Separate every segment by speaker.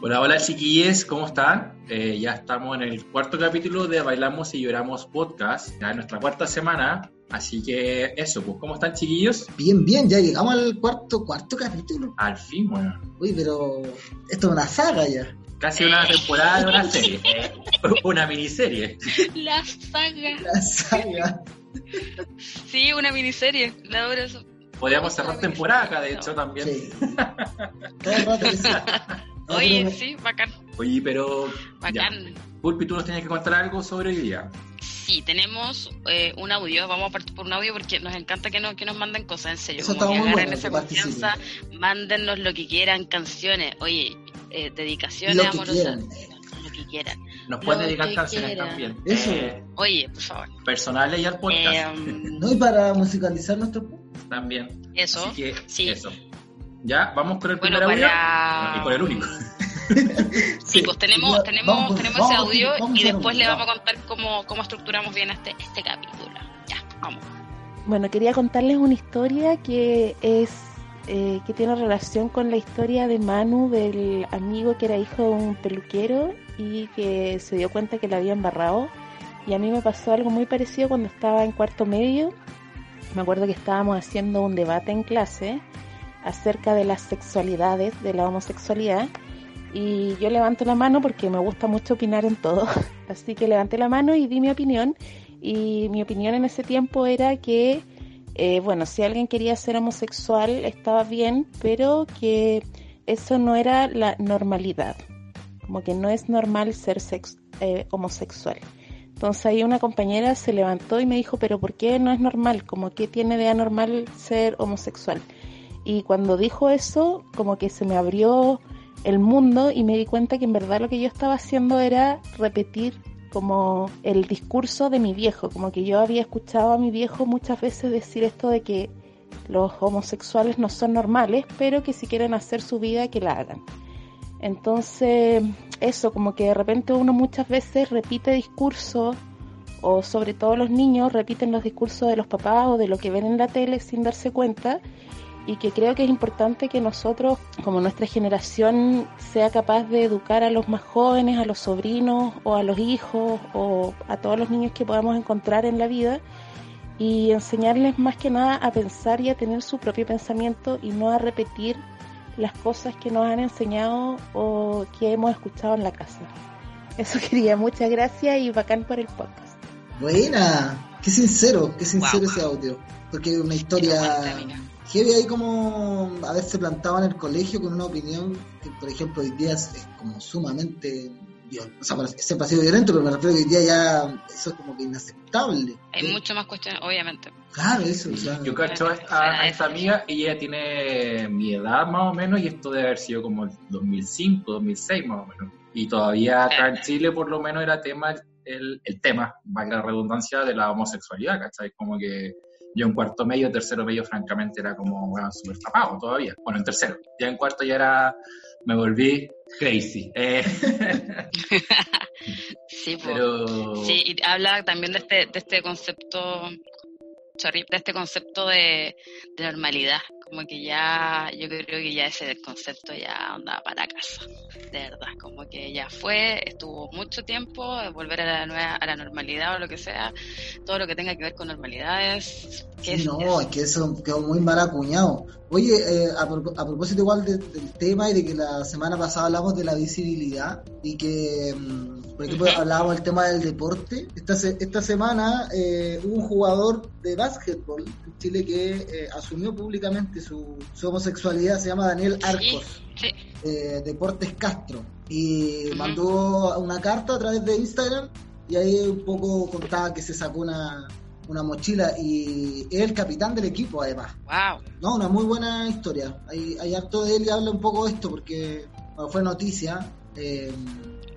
Speaker 1: Hola, hola chiquillos, ¿cómo están? Eh, ya estamos en el cuarto capítulo de Bailamos y Lloramos podcast, ya en nuestra cuarta semana, así que eso, pues ¿cómo están chiquillos?
Speaker 2: Bien, bien, ya llegamos al cuarto, cuarto capítulo.
Speaker 1: Al fin, bueno.
Speaker 2: Uy, pero esto es una saga ya.
Speaker 1: Casi una temporada de una serie, una miniserie.
Speaker 3: La saga.
Speaker 2: La saga.
Speaker 3: Sí, una miniserie, la hora.
Speaker 1: Podríamos cerrar temporada acá, de hecho, también.
Speaker 2: Sí. Todo el rato que sí. No,
Speaker 3: Oye,
Speaker 2: pero-
Speaker 3: sí, bacán.
Speaker 1: Oye, pero... ya.
Speaker 3: Bacán.
Speaker 1: Pulpi, tú nos tienes que contar algo sobre hoy día.
Speaker 3: Sí, tenemos eh, un audio, vamos a partir por un audio porque nos encanta que, no, que nos manden cosas, en serio.
Speaker 2: Eso
Speaker 3: como
Speaker 2: está
Speaker 3: que
Speaker 2: muy
Speaker 3: agarren
Speaker 2: bueno,
Speaker 3: esa
Speaker 2: que
Speaker 3: confianza, mándennos lo que quieran, canciones, oye, eh, dedicaciones
Speaker 2: Lo que
Speaker 3: amorosas,
Speaker 2: quieran.
Speaker 3: lo que quieran.
Speaker 1: Nos pueden dedicar canciones
Speaker 3: quieran.
Speaker 1: también.
Speaker 2: Eso.
Speaker 1: Eh,
Speaker 3: Oye, por favor.
Speaker 1: personales y al podcast
Speaker 3: Em,
Speaker 2: No, y para musicalizar nuestro podcast.
Speaker 1: también.
Speaker 3: eso,
Speaker 1: Así que
Speaker 3: sí.
Speaker 1: eso. Ya, vamos con el
Speaker 3: Bueno,
Speaker 1: primer audio.
Speaker 3: para...
Speaker 1: Y por el único.
Speaker 3: Sí, pues tenemos,
Speaker 2: Ya,
Speaker 3: tenemos,
Speaker 2: vamos,
Speaker 3: tenemos
Speaker 2: vamos,
Speaker 3: ese audio
Speaker 2: vamos,
Speaker 3: y
Speaker 2: vamos,
Speaker 3: después le
Speaker 2: vamos.
Speaker 3: vamos a contar cómo, cómo estructuramos bien este, este capítulo. Ya, vamos.
Speaker 4: Bueno, quería contarles una historia que es eh, que tiene relación con la historia de Manu, del amigo que era hijo de un peluquero y que se dio cuenta que la había embarrado. Y a mí me pasó algo muy parecido cuando estaba en cuarto medio. Me acuerdo que estábamos haciendo un debate en clase acerca de las sexualidades, de la homosexualidad. Y yo levanto la mano porque me gusta mucho opinar en todo. Así que levanté la mano y di mi opinión. Y mi opinión en ese tiempo era que, eh, bueno, si alguien quería ser homosexual estaba bien, pero que eso no era la normalidad. Como que no es normal ser sex- eh, homosexual. Entonces ahí una compañera se levantó y me dijo, pero ¿por qué no es normal? Como que tiene de anormal ser homosexual. Y cuando dijo eso, como que se me abrió el mundo y me di cuenta que en verdad lo que yo estaba haciendo era repetir como el discurso de mi viejo, como que yo había escuchado a mi viejo muchas veces decir esto de que los homosexuales no son normales, pero que si quieren hacer su vida que la hagan. Entonces, eso, como que de repente uno muchas veces repite discursos, o sobre todo los niños repiten los discursos de los papás o de lo que ven en la tele sin darse cuenta, y que creo que es importante que nosotros, como nuestra generación, sea capaz de educar a los más jóvenes, a los sobrinos o a los hijos o a todos los niños que podamos encontrar en la vida y enseñarles más que nada a pensar y a tener su propio pensamiento y no a repetir las cosas que nos han enseñado o que hemos escuchado en la casa. Eso quería, muchas gracias y bacán por el podcast.
Speaker 2: Buena. Qué sincero, qué sincero ese audio. Porque es una
Speaker 3: Qué
Speaker 2: historia. Heavy ahí como haberse plantado en el colegio con una opinión que, por ejemplo, hoy día es, es como sumamente viol- o sea, para- siempre ha sido violento, pero me refiero que hoy día ya eso es como que inaceptable.
Speaker 3: Hay
Speaker 2: Eh,
Speaker 3: mucho más cuestiones, obviamente.
Speaker 2: Claro, eso, o sea,
Speaker 1: Yo cacho a, a- a esta amiga y ella tiene mi edad más o menos y esto debe haber sido como el 2005, 2006 más o menos. Y todavía acá en Chile por lo menos era tema el, el tema, valga la redundancia, de la homosexualidad, ¿cachai? Como que yo en cuarto medio, tercero medio, francamente era como bueno, súper tapado todavía. Bueno, en tercero. Ya en cuarto ya era, me volví crazy. Eh,
Speaker 3: Sí,
Speaker 1: pero...
Speaker 3: Sí, y habla también de este, de este concepto, de este concepto de, de normalidad. Como que ya, yo creo que ya ese concepto ya andaba para casa, de verdad. Como que ya fue, estuvo mucho tiempo, eh, volver a la, nueva, a la normalidad o lo que sea, todo lo que tenga que ver con normalidades.
Speaker 2: Sí,
Speaker 3: ¿qué es
Speaker 2: no, es que eso quedó muy mal acuñado. Oye, eh, a, pro- a propósito igual de- del tema y de que la semana pasada hablamos de la visibilidad y que, mm, por ejemplo, hablábamos del tema del deporte. Esta, se- esta semana eh, hubo un jugador de básquetbol en Chile que eh, asumió públicamente su, su homosexualidad, se llama Daniel Arcos.
Speaker 3: Sí,
Speaker 2: Deportes Castro y mandó una carta a través de Instagram y ahí un poco contaba que se sacó una, una mochila y es el capitán del equipo además.
Speaker 3: Wow.
Speaker 2: No, una muy buena historia. Hay, hay harto de él y habla un poco de esto porque fue noticia. Eh,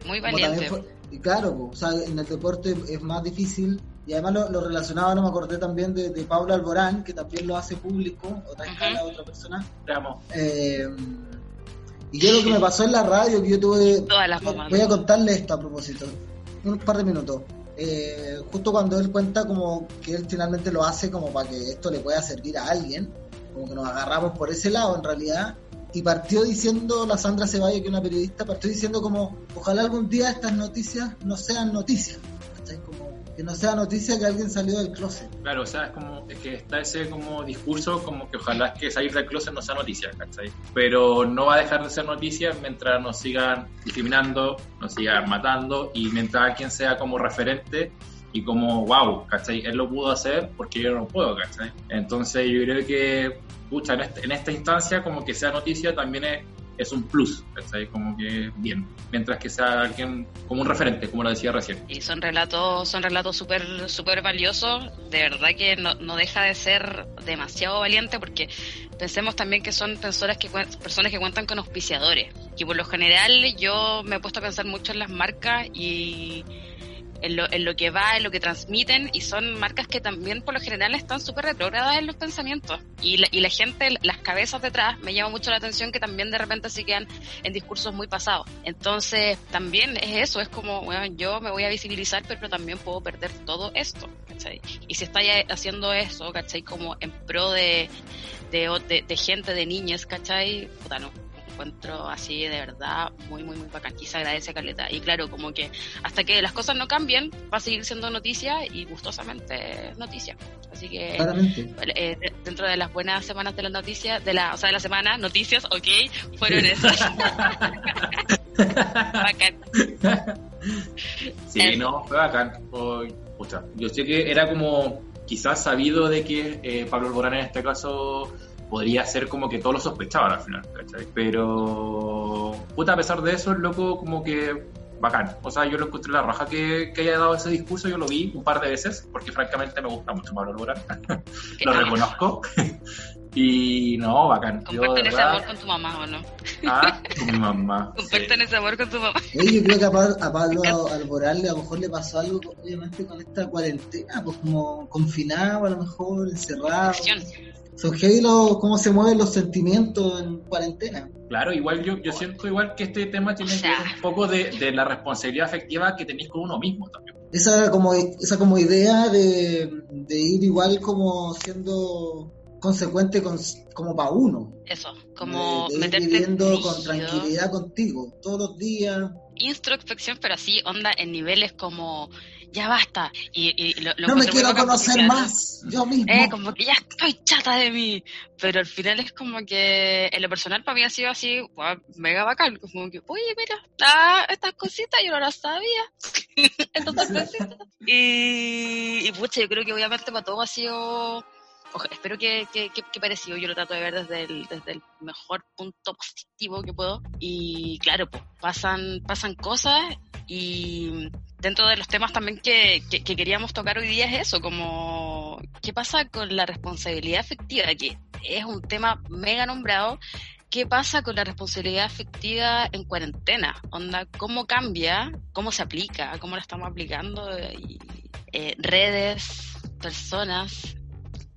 Speaker 3: muy valiente.
Speaker 2: y claro, o sea, en el deporte es más difícil y además lo, lo, relacionaba, no me acordé también de, de Pablo Alborán, que también lo hace público, otra escala, otra persona. Eh, y yo lo que me pasó en la radio, que yo tuve... voy a contarle esto a propósito, un par de minutos. Eh, justo cuando él cuenta como que él finalmente lo hace como para que esto le pueda servir a alguien, como que nos agarramos por ese lado en realidad, y partió diciendo la Sandra Ceballos, que una periodista, partió diciendo como, ojalá algún día estas noticias no sean noticias, como que no sea noticia que alguien salió del closet.
Speaker 1: Claro, o sea, es como es que está ese como discurso como que ojalá que salir del closet no sea noticia, ¿cachai? Pero no va a dejar de ser noticia mientras nos sigan discriminando, nos sigan matando y mientras alguien sea como referente y como, wow, ¿cachai? Él lo pudo hacer porque yo no puedo, ¿cachai? Entonces yo creo que, pucha, en, este, en esta instancia como que sea noticia también es es un plus, ¿cachai? Como que bien, mientras que sea alguien como un referente, como lo decía recién.
Speaker 3: Y son relatos, son relatos súper súper valiosos, de verdad que no, no, deja de ser demasiado valiente porque pensemos también que son personas que, personas que cuentan con auspiciadores, y por lo general yo me he puesto a pensar mucho en las marcas y en lo, en lo que va, en lo que transmiten, y son marcas que también por lo general están súper retrogradas en los pensamientos. Y la, y la gente, las cabezas detrás, me llama mucho la atención que también de repente se quedan en discursos muy pasados. Entonces, también es eso, es como, bueno, yo me voy a visibilizar, pero también puedo perder todo esto, ¿cachai? Y si estáis haciendo eso, ¿cachai? Como en pro de, de, de, gente, de niñas, ¿cachai? Puta, no encuentro así de verdad muy, muy, muy bacán. Y se agradece Caleta. Y claro, como que hasta que las cosas no cambien, va a seguir siendo noticia y gustosamente noticia. Así que eh, dentro de las buenas semanas de las noticias, de la, o sea, de la semana, noticias, ok, fueron esas.
Speaker 1: bacán. Sí, no, fue bacán. yo sé que era como quizás sabido de que eh, Pablo Alborán en este caso podría ser como que todos lo sospechaban al final, ¿cachai? Pero, puta, a pesar de eso, el loco como que bacán. O sea, yo lo encontré la raja que, que, haya dado ese discurso, yo lo vi un par de veces, porque francamente me gusta mucho Pablo Alborán, lo reconozco. y no, bacán.
Speaker 3: Comparten ese amor con tu mamá, ¿o no?
Speaker 1: Ah, con mi mamá.
Speaker 3: Comparten ese amor con tu mamá.
Speaker 2: Oye, yo creo que a Pablo, a Pablo Alborán a lo mejor le pasó algo, obviamente, con esta cuarentena, pues como confinado, a lo mejor, encerrado son heavy cómo se mueven los sentimientos en cuarentena.
Speaker 1: Claro, igual yo, yo siento igual que este tema tiene que ver un poco de, de, la responsabilidad afectiva que tenéis con uno mismo también.
Speaker 2: Esa como, esa como idea de, de ir igual como siendo consecuente con, como para uno.
Speaker 3: Eso, como
Speaker 2: de, ir viviendo con tranquilidad contigo todos los días.
Speaker 3: Introspección, pero así onda en niveles como ya basta. Y, lo,
Speaker 2: no me quiero conocer más, yo mismo.
Speaker 3: Eh, como que ya estoy chata de mí. Pero al final es como que en lo personal para mí ha sido así, mega bacán. Como que, oye, mira, ah, estas cositas yo no las sabía. Estas y, y pucha, yo creo que obviamente para todos ha sido espero que, que, que, parecido, yo lo trato de ver desde el, desde el mejor punto positivo que puedo. Y claro, pues pasan, pasan cosas y dentro de los temas también que, que, queríamos tocar hoy día es eso, como qué pasa con la responsabilidad afectiva, que es un tema mega nombrado. ¿Qué pasa con la responsabilidad afectiva en cuarentena? Onda, ¿cómo cambia? ¿Cómo se aplica? ¿Cómo la estamos aplicando? Eh, redes, personas,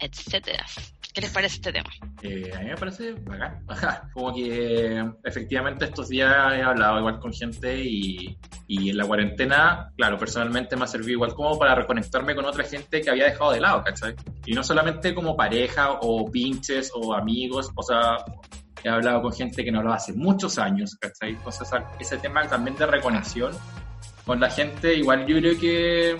Speaker 3: etcétera. ¿Qué les parece este tema?
Speaker 1: Eh, a mí me parece bacán. Como que efectivamente estos días he hablado igual con gente y, y, en la cuarentena, claro, personalmente me ha servido igual como para reconectarme con otra gente que había dejado de lado, ¿cachai? Y no solamente como pareja o pinches o amigos, o sea, he hablado con gente que no hablaba hace muchos años, ¿cachai? Entonces ese tema también de reconexión con la gente, igual yo creo que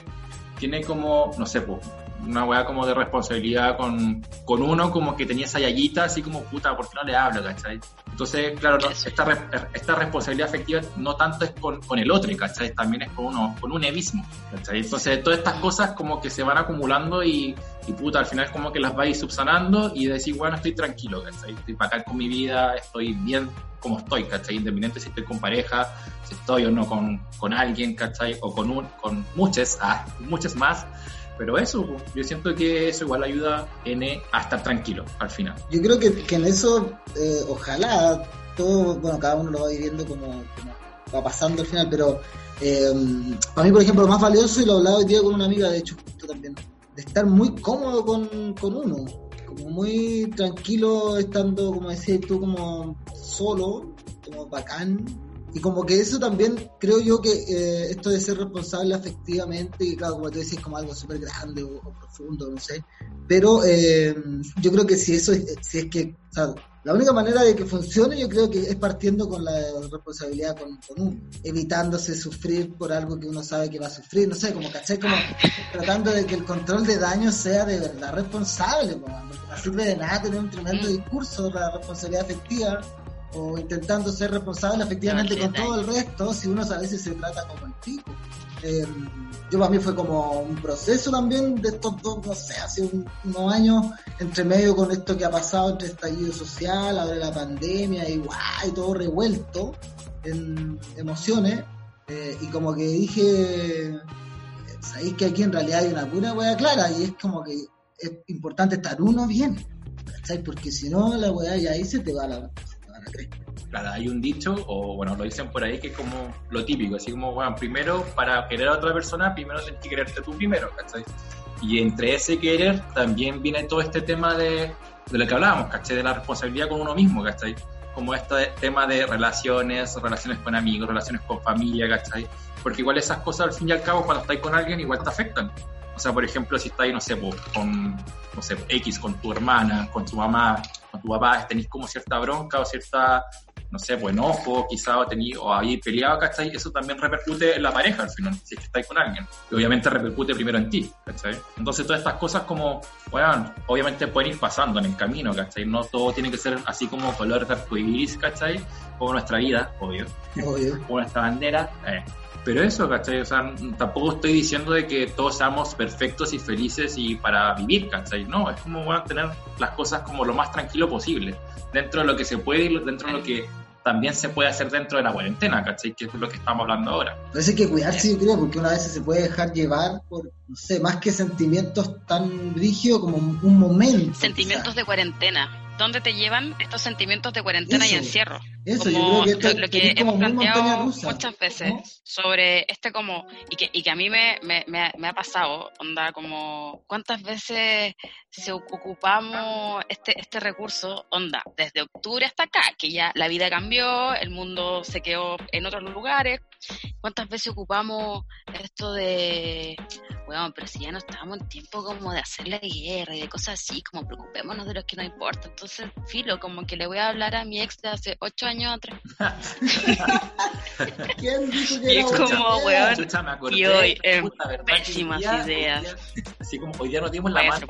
Speaker 1: tiene como, no sé, pues una weá como de responsabilidad con, con uno, como que tenía esa yayita, así como, puta, ¿por qué no le hablo, cachai? Entonces, claro, esta, esta responsabilidad afectiva no tanto es con, con el otro, ¿cachai? También es con uno, con uno mismo, ¿cachai? Entonces, todas estas cosas como que se van acumulando y, y puta, al final como que las vais subsanando y decir, bueno, estoy tranquilo, ¿cachai? Estoy para acá con mi vida, estoy bien como estoy, ¿cachai? Independiente si estoy con pareja, si estoy o no con, con alguien, ¿cachai? O con, un, con muchas, ah, muchas más. Pero eso, yo siento que eso igual ayuda N a estar tranquilo al final.
Speaker 2: Yo creo que, que en eso, eh, ojalá, todo, bueno, cada uno lo va viviendo como, como va pasando al final, pero eh, para mí, por ejemplo, lo más valioso, y lo hablaba hoy día con una amiga, de hecho, justo también, de estar muy cómodo con, con uno, como muy tranquilo estando, como decías tú, como solo, como bacán, y como que eso también creo yo que eh, esto de ser responsable afectivamente, y claro, como tú decís, como algo súper grande o, profundo, no sé. Pero eh, yo creo que si eso es, si es que, la única manera de que funcione yo creo que es partiendo con la responsabilidad con, uno, evitándose sufrir por algo que uno sabe que va a sufrir, no sé, como caché, como tratando de que el control de daño sea de verdad responsable, no sirve de nada tener un tremendo discurso de la responsabilidad afectiva o intentando ser responsable efectivamente con todo el resto, si uno a veces se trata como el tipo. Eh, yo para mí fue como un proceso también de estos dos, no sé, hace unos años, entre medio con esto que ha pasado entre estallido social, ahora la pandemia y guay, todo revuelto en emociones. Eh, y como que dije, sabéis que aquí en realidad hay una pura wea clara y es como que es importante estar uno bien, ¿cachai? Porque si no, la wea ya ahí se te va la,
Speaker 1: Claro, hay un dicho, o bueno, lo dicen por ahí, que es como lo típico, así como, bueno, primero, para querer a otra persona, primero tienes que quererte tú primero, ¿cachai? Y entre ese querer también viene todo este tema de, de lo que hablábamos, ¿cachai? De la responsabilidad con uno mismo, ¿cachai? Como este tema de relaciones, relaciones con amigos, relaciones con familia, ¿cachai? Porque igual esas cosas al fin y al cabo cuando estás con alguien igual te afectan. O sea, por ejemplo, si estás, no sé, con, no sé, X, con tu hermana, con tu mamá, con tu papá, tenéis como cierta bronca o cierta, no sé, pues enojo, quizá o, tení, o habéis peleado, ¿cachai? Eso también repercute en la pareja al final, si es que estáis con alguien. Y obviamente repercute primero en ti, ¿cachai? Entonces todas estas cosas como, bueno, obviamente pueden ir pasando en el camino, ¿cachai? No todo tiene que ser así como color de arcoíris, ¿cachai? Como nuestra vida, obvio. Obvio. Como nuestra bandera. Eh. Pero eso, ¿cachai? O sea, tampoco estoy diciendo de que todos seamos perfectos y felices y para vivir, ¿cachai? No, es como bueno, tener las cosas como lo más tranquilo posible, dentro de lo que se puede y dentro de lo que también se puede hacer dentro de la cuarentena, ¿cachai? Que es lo que estamos hablando ahora.
Speaker 2: Parece hay que cuidarse, yo creo, porque una vez se puede dejar llevar por, no sé, más que sentimientos tan rígidos como un momento.
Speaker 3: Sentimientos de cuarentena. ¿Dónde te llevan estos sentimientos de cuarentena y encierro?
Speaker 2: Eso, yo creo que,
Speaker 3: lo, que hemos planteado muchas veces sobre este como, y que, y que a mí me, me, me, ha pasado, onda, como, ¿cuántas veces se ocupamos este, este recurso, onda, desde octubre hasta acá, que ya la vida cambió, el mundo se quedó en otros lugares, ¿cuántas veces ocupamos esto de, bueno, pero si ya no estamos en tiempo como de hacer la guerra y de cosas así, como preocupémonos de lo que no importa, entonces, filo, como que le voy a hablar a mi ex de hace ocho años atrás.
Speaker 2: ¿Quién dijo
Speaker 3: que y es como, weón, y hoy, en pésimas ideas.
Speaker 1: así como hoy día no dimos la mano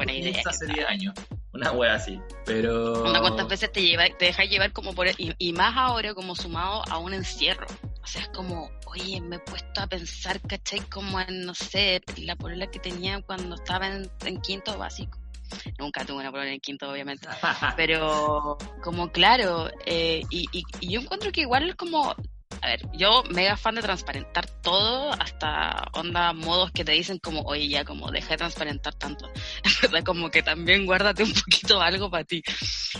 Speaker 1: hace 10 años. Una wea así, pero...
Speaker 3: ¿Cuántas veces te, lleva, te dejas llevar como por... Y, y más ahora como sumado a un encierro. O sea, es como, oye, me he puesto a pensar, ¿cachai? Como en, no sé, la polola que tenía cuando estaba en, en quinto básico Nunca tuve una prueba en quinto, obviamente. Pero, como claro, eh, y, y, yo encuentro que igual como a ver, yo mega fan de transparentar todo, hasta onda modos que te dicen como, oye, ya como deja de transparentar tanto. como que también guárdate un poquito algo para ti.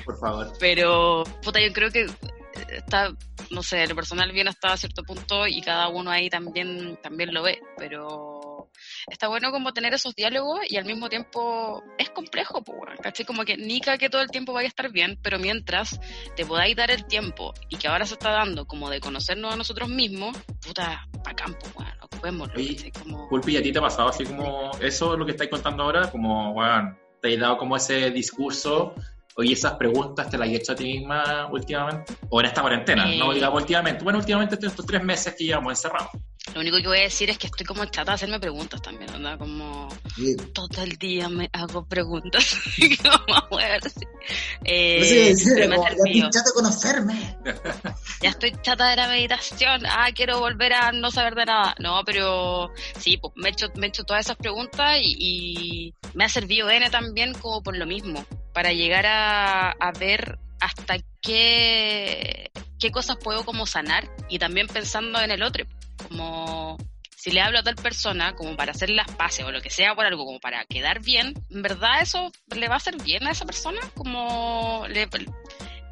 Speaker 1: Por favor.
Speaker 3: Pero, puta, yo creo que está, no sé, el personal bien hasta cierto punto y cada uno ahí también, también lo ve, pero está bueno como tener esos diálogos y al mismo tiempo es complejo, ¿cachai? Como que nica que todo el tiempo vaya a estar bien, pero mientras te podáis dar el tiempo y que ahora se está dando como de conocernos a nosotros mismos, puta, pa' campo, bueno, ocupémoslo.
Speaker 1: Como... Pulpi, ¿a ti te ha pasado así como eso, lo que estáis contando ahora? Como, bueno, te he dado como ese discurso Oye, esas preguntas te las he hecho a ti misma últimamente, o en esta cuarentena, no eh. digamos últimamente. Bueno, últimamente estos tres meses que llevamos encerrados.
Speaker 3: Lo único que voy a decir es que estoy como chata de hacerme preguntas también, ¿verdad? Como
Speaker 2: Sí.
Speaker 3: todo el día me hago preguntas. Como, weón, así. Eh,
Speaker 2: a decir,
Speaker 3: pero me ha
Speaker 2: como, ya
Speaker 3: servido.
Speaker 2: pinchaste conocerme.
Speaker 3: Ya estoy chata de la meditación. Ah, quiero volver a no saber de nada. No, pero sí, pues, me he hecho, me he hecho todas esas preguntas y, y me ha servido N también como por lo mismo, para llegar a, a ver hasta qué, qué cosas puedo como sanar y también pensando en el otro, como si le hablo a tal persona como para hacer las paces o lo que sea por algo, como para quedar bien, ¿en verdad eso le va a hacer bien a esa persona? Como le,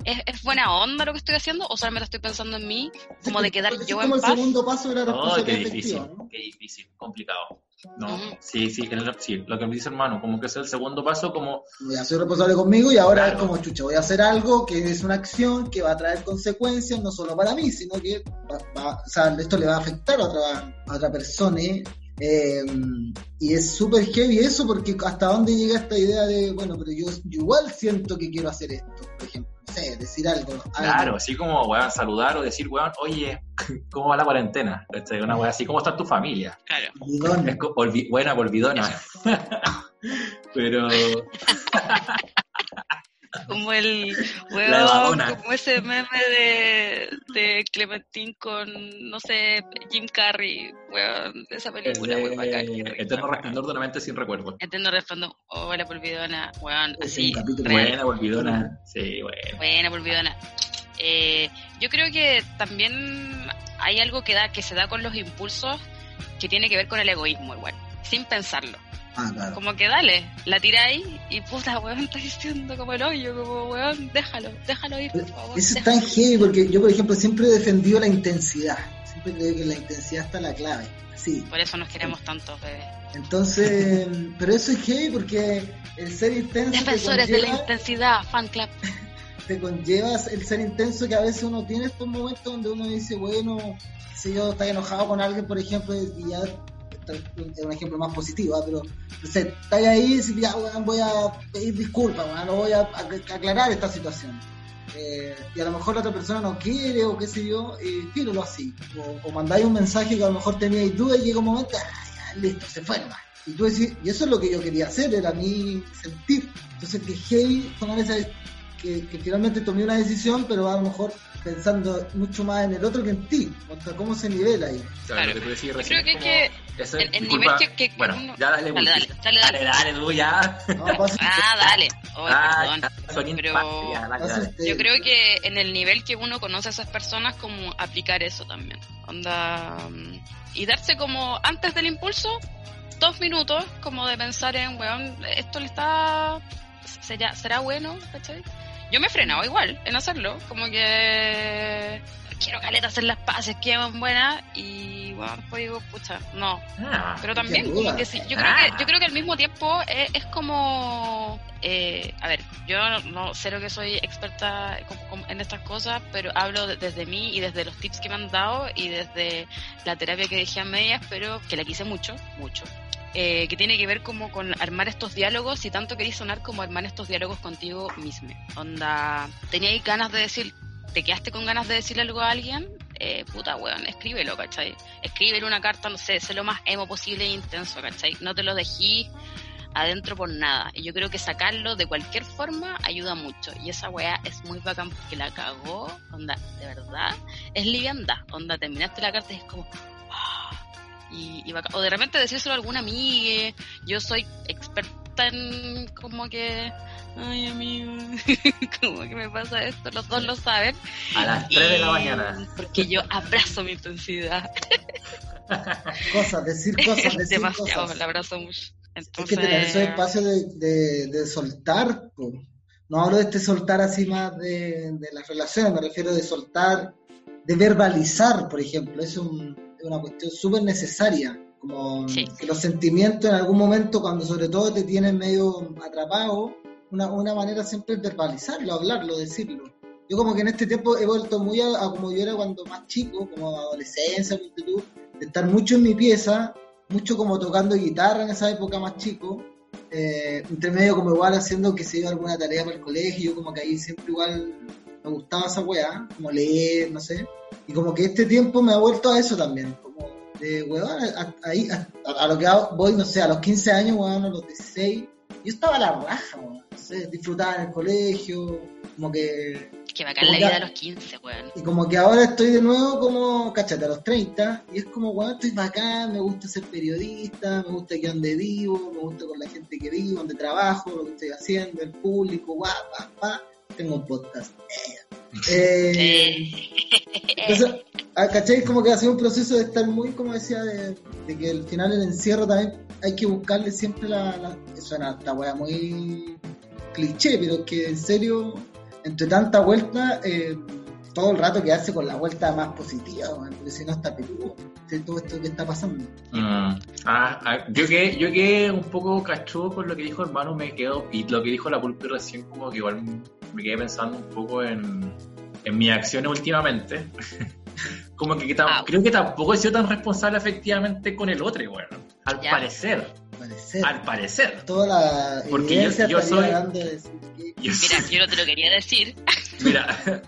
Speaker 3: ¿es, es buena onda lo que estoy haciendo o solamente estoy pensando en mí, como de quedar yo
Speaker 2: es
Speaker 3: en
Speaker 2: como el
Speaker 3: paz?
Speaker 2: segundo paso de la responsabilidad
Speaker 1: qué difícil,
Speaker 2: efectiva, ¿no?
Speaker 1: qué difícil, complicado. No, sí, sí, el- sí, lo que me dice hermano, como que es el segundo paso, como,
Speaker 2: Ya soy responsable conmigo y ahora
Speaker 1: Claro.
Speaker 2: es como chucha, voy a hacer algo que es una acción que va a traer consecuencias no solo para mí, sino que va, va- o sea, esto le va a afectar a otra, a otra persona. ¿eh? Eh, y es súper heavy eso porque hasta dónde llega esta idea de, bueno, pero yo, yo igual siento que quiero hacer esto, por ejemplo, sé, decir algo. algo.
Speaker 1: claro, así como, weón, saludar o decir, weón, oye, ¿cómo va la cuarentena? Una weón así, ¿cómo está tu familia?
Speaker 3: Claro.
Speaker 1: Es olvi- buena, olvidona. Pero,
Speaker 3: Como el
Speaker 1: evadona.
Speaker 3: como ese meme de, de Clementine con, no sé, Jim Carrey, weón, de esa
Speaker 1: el
Speaker 3: película, muy bacán.
Speaker 1: de
Speaker 3: risa,
Speaker 1: Eterno. Resplandor de una mente sin recuerdo.
Speaker 3: Eterno resplandor, hola polvidona, weón, así.
Speaker 1: Buena, olvidona. Sí, bueno.
Speaker 3: Buena, polvidona. Eh, yo creo que también hay algo que da que se da con los impulsos que tiene que ver con el egoísmo igual, sin pensarlo.
Speaker 2: Ah, claro.
Speaker 3: Como que dale, la tiráis y puta, weón, está diciendo como el hoyo, como weón, déjalo, déjalo ir, por favor.
Speaker 2: Eso es tan heavy porque yo, por ejemplo, siempre he defendido la intensidad. Siempre creo que la intensidad está la clave. Sí.
Speaker 3: Por eso nos queremos tanto, bebé.
Speaker 2: Entonces, pero eso es heavy porque el ser intenso te
Speaker 3: Defensores de la intensidad, fan club.
Speaker 2: te conllevas el ser intenso que a veces uno tiene estos momentos donde uno dice, bueno, sé yo, está enojado con alguien, por ejemplo, y ya es un ejemplo más positivo, ¿ah? pero no está ahí y ya, voy a pedir disculpas, no voy a, aclarar esta situación. Eh, y a lo mejor la otra persona no quiere o qué sé yo, y tíralo así. O, o mandáis un mensaje que a lo mejor teníais duda y llega un momento, ah, ya, listo, se fue nomás. Y tú decís, y eso es lo que yo quería hacer, era mi sentir. Entonces que heavy tomar esa, que, que finalmente tomé una decisión, pero a lo mejor pensando mucho más en el otro que en ti. O sea, ¿Cómo se nivela ahí?
Speaker 3: Claro. Yo
Speaker 1: recién
Speaker 3: creo
Speaker 1: es
Speaker 3: que,
Speaker 1: como-
Speaker 3: que
Speaker 1: ese-
Speaker 3: el, nivel que,
Speaker 1: Bueno,
Speaker 3: uno...
Speaker 1: ya dale,
Speaker 3: dale, dale,
Speaker 1: Wilfried.
Speaker 3: dale,
Speaker 1: dale,
Speaker 3: dale.
Speaker 1: dale, tú ya.
Speaker 2: No,
Speaker 3: Ah, dale. Oh,
Speaker 1: Ah,
Speaker 3: perdón. Pero-
Speaker 2: este-
Speaker 3: Yo creo que en el nivel que uno conoce a esas personas, como aplicar eso también. Onda. mm, Y darse como antes del impulso, dos minutos, como de pensar en, weón, esto le está. ¿Será, será bueno? ¿Cachai? Yo me he frenado igual en hacerlo, como que. Quiero caleta hacer las paces, que buenas, y bueno, después digo, pucha, no,
Speaker 1: Ah,
Speaker 3: pero también, como que sí, yo creo que, yo creo que al mismo tiempo es, es como, eh, a ver, yo no sé lo que soy experta en estas cosas, pero hablo de- desde mí y desde los tips que me han dado y desde la terapia que dejé a medias, pero que la quise mucho, mucho. Eh, que tiene que ver como con armar estos diálogos y tanto quería sonar como armar estos diálogos contigo mismo. Onda, teníais ganas de decir, te quedaste con ganas de decirle algo a alguien, eh, puta weón, escríbelo, ¿cachai? Escríbele una carta, no sé, sé lo más emo posible e intenso, ¿cachai? No te lo dejís adentro por nada. Y yo creo que sacarlo de cualquier forma ayuda mucho. Y esa weá es muy bacán porque la cagó, onda, de verdad, es liviandad. Onda, terminaste la carta y es como... ah, y, y. O de repente decírselo a alguna amiga, yo soy experta en como que... Ay, amigo, como que me pasa esto, los dos lo saben.
Speaker 1: A las 3 de la mañana.
Speaker 3: Porque yo abrazo mi intensidad.
Speaker 2: Cosas, decir cosas,
Speaker 3: Es
Speaker 2: decir
Speaker 3: demasiado,
Speaker 2: cosas.
Speaker 3: la abrazo mucho.
Speaker 2: Es
Speaker 3: Entonces,
Speaker 2: que tener esos espacios de, de, de soltar, po. no hablo de este soltar así más de, de las relaciones, me refiero de soltar, de verbalizar, por ejemplo, es, un- es una cuestión súper necesaria, como
Speaker 3: Sí.
Speaker 2: que los sentimientos en algún momento, cuando sobre todo te tienen medio atrapado, una, una manera siempre es verbalizarlo, hablarlo, decirlo. Yo como que en este tiempo he vuelto muy a, a como yo era cuando más chico, como adolescencia, de estar mucho en mi pieza, mucho como tocando guitarra en esa época más chico, eh, entre medio como igual haciendo que se iba alguna tarea para el colegio, yo como que ahí siempre igual me gustaba esa weá, como leer, no sé, y como que este tiempo me ha vuelto a eso también, como de weón, a, ahí, a, a lo que voy, no sé, a los 15 años, weón, a los 16, yo estaba a la raja, weón. No sé, disfrutaba en el colegio, como que
Speaker 3: Que bacán la vida a los 15, weón.
Speaker 2: Y como que ahora estoy de nuevo como, cachate, a los 30, y es como, weón, estoy bacán, me gusta ser periodista, me gusta que donde vivo, me gusta con la gente que vivo, donde trabajo, lo que estoy haciendo, el público, guau, pa, pa, tengo un podcast. Eh, entonces, ah, ¿cachai? Como que ha sido un proceso de estar muy, como decía, de, de que al final el encierro también hay que buscarle siempre la... la suena esta weá muy cliché, pero que en serio, entre tanta vuelta, eh, todo el rato quedarse con la vuelta más positiva, porque si no está peludo, todo esto que está pasando.
Speaker 1: Mm. Ah, ah, yo que yo que un poco cachudo con lo que dijo hermano me quedo y lo que dijo la pulpi recién como que igual me quedé pensando un poco en, en mis acciones últimamente como que,
Speaker 3: Ah.
Speaker 1: creo que tampoco he sido tan responsable efectivamente con el otro bueno al
Speaker 3: Ya.
Speaker 1: parecer
Speaker 2: Parecer.
Speaker 1: al parecer
Speaker 2: Toda la
Speaker 1: Porque yo- soy-
Speaker 2: dando de decir que-
Speaker 1: yo
Speaker 3: Mira, yo no te lo quería decir.
Speaker 1: Mira,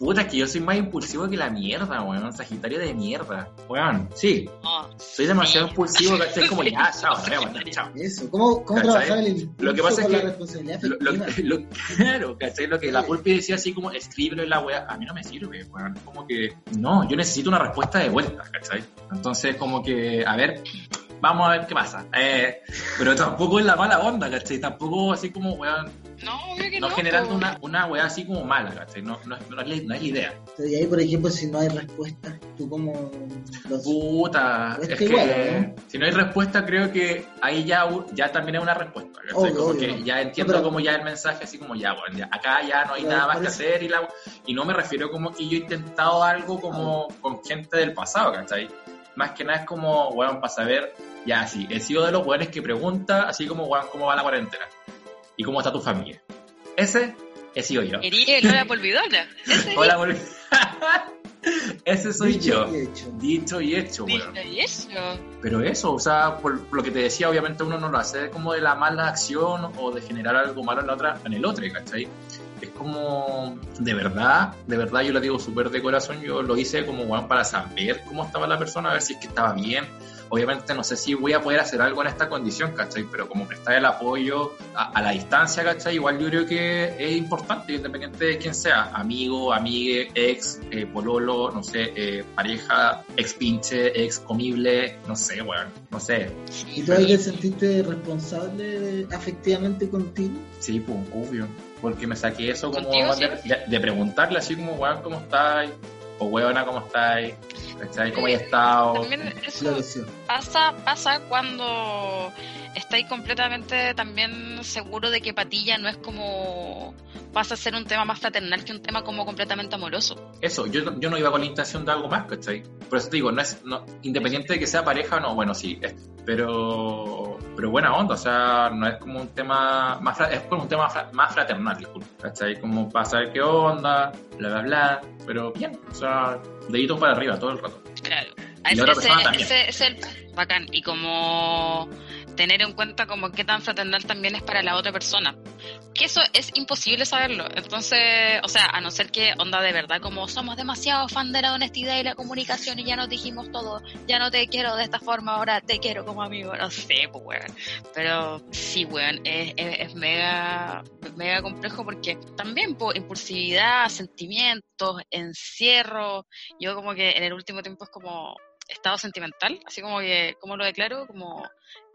Speaker 1: puta, que yo soy más impulsivo que la mierda, weón. Sagitario de mierda. Weón, sí.
Speaker 3: No,
Speaker 1: Soy demasiado impulsivo, ¿cachai? Como ya, chao, vemos, chao.
Speaker 2: Eso, ¿cómo, cómo trabajar el
Speaker 1: Lo que pasa es que Lo, lo- lo- claro, ¿cachai? Lo que la Pulpi decía así como escríbelo en la wea, a mí no me sirve, weón. Como que, no, yo necesito una respuesta de vuelta, ¿cachai? Entonces, como que, a ver, vamos a ver qué pasa. Eh, pero tampoco es la mala onda, ¿cachai? Tampoco así como, weón,
Speaker 3: no, obvio que
Speaker 1: no
Speaker 3: no.
Speaker 1: generando una, una wea así como mala, ¿cachai? No, no, es- no, es, la, no es la idea.
Speaker 2: Y ahí, por ejemplo, si no hay respuesta, tú como los...
Speaker 1: Puta,
Speaker 2: Es
Speaker 1: es
Speaker 2: que
Speaker 1: si no hay respuesta, creo que ahí ya, ya también es una respuesta. ¿cachai?
Speaker 2: Obvio,
Speaker 1: como
Speaker 2: obvio.
Speaker 1: que ya entiendo
Speaker 2: No, pero-
Speaker 1: como ya el mensaje, así como ya, bueno, ya, acá ya no hay
Speaker 2: Pero
Speaker 1: nada más que hacer y, la, y no me refiero como que yo he intentado algo como con gente del pasado, ¿cachai? Más que nada es como, weón, para saber, ya, sí, he sido de los weones que pregunta, así como, weón, ¿cómo va la cuarentena? ¿Y cómo está tu familia? Ese he sido yo.
Speaker 3: Quería el hora polvidona. Ese
Speaker 1: Hola, Ese soy
Speaker 2: Dicho
Speaker 1: yo.
Speaker 2: y hecho.
Speaker 1: Dicho y hecho,
Speaker 3: día.
Speaker 1: weón.
Speaker 3: Y eso.
Speaker 1: Pero eso, o sea, por, por lo que te decía, obviamente uno no lo hace como de la mala acción o de generar algo malo en la otra, en el otro, ¿cachai? Es como, de verdad, de verdad yo lo digo súper de corazón, yo lo hice como, bueno, para saber cómo estaba la persona, a ver si es que estaba bien. Obviamente no sé si voy a poder hacer algo en esta condición, ¿cachai? Pero como prestar el apoyo a, a la distancia, ¿cachai? Igual yo creo que es importante, independiente de quién sea, amigo, amigue, ex, eh, pololo, no sé, eh, pareja, ex pinche, ex comible, no sé, weón, no sé.
Speaker 2: ¿Y tú ahí te sentiste responsable afectivamente contigo?
Speaker 1: Sí, pues, obvio. Porque me saqué eso como
Speaker 3: ¿Contigo,
Speaker 1: de, de- de preguntarle así como, weón, ¿cómo estáis? O weona, ¿cómo estáis? ¿Cachai? ¿Cómo hay estado?
Speaker 3: También eso
Speaker 2: Floreció.
Speaker 3: pasa, pasa cuando estáis completamente también seguro de que Patilla no es como pasa a ser un tema más fraternal que un tema como completamente amoroso.
Speaker 1: Eso, yo, no- yo no iba con la intención de algo más, ¿cachai? Por eso te digo, no es, no, independiente de que sea pareja o no, bueno, sí, es- pero, pero buena onda, o sea, no es como un tema más, es como un tema más fraternal, disculpa, ¿cachai? Como para saber qué onda, bla, bla, bla, pero bien, o sea, deditos para arriba todo el rato.
Speaker 3: Claro.
Speaker 1: Y
Speaker 3: Ese,
Speaker 1: la otra persona también.
Speaker 3: ese bacán. Y como tener en cuenta como qué tan fraternal también es para la otra persona. Que eso es imposible saberlo. Entonces, o sea, a no ser que onda de verdad, como somos demasiado fan de la honestidad y la comunicación y ya nos dijimos todo, ya no te quiero de esta forma, ahora te quiero como amigo, no sé, pues weón. Pero sí, weón, es, es, es mega, mega complejo porque también, pues, impulsividad, sentimientos, encierro, yo como que en el último tiempo es como estado sentimental, así como que, ¿cómo lo declaro? Como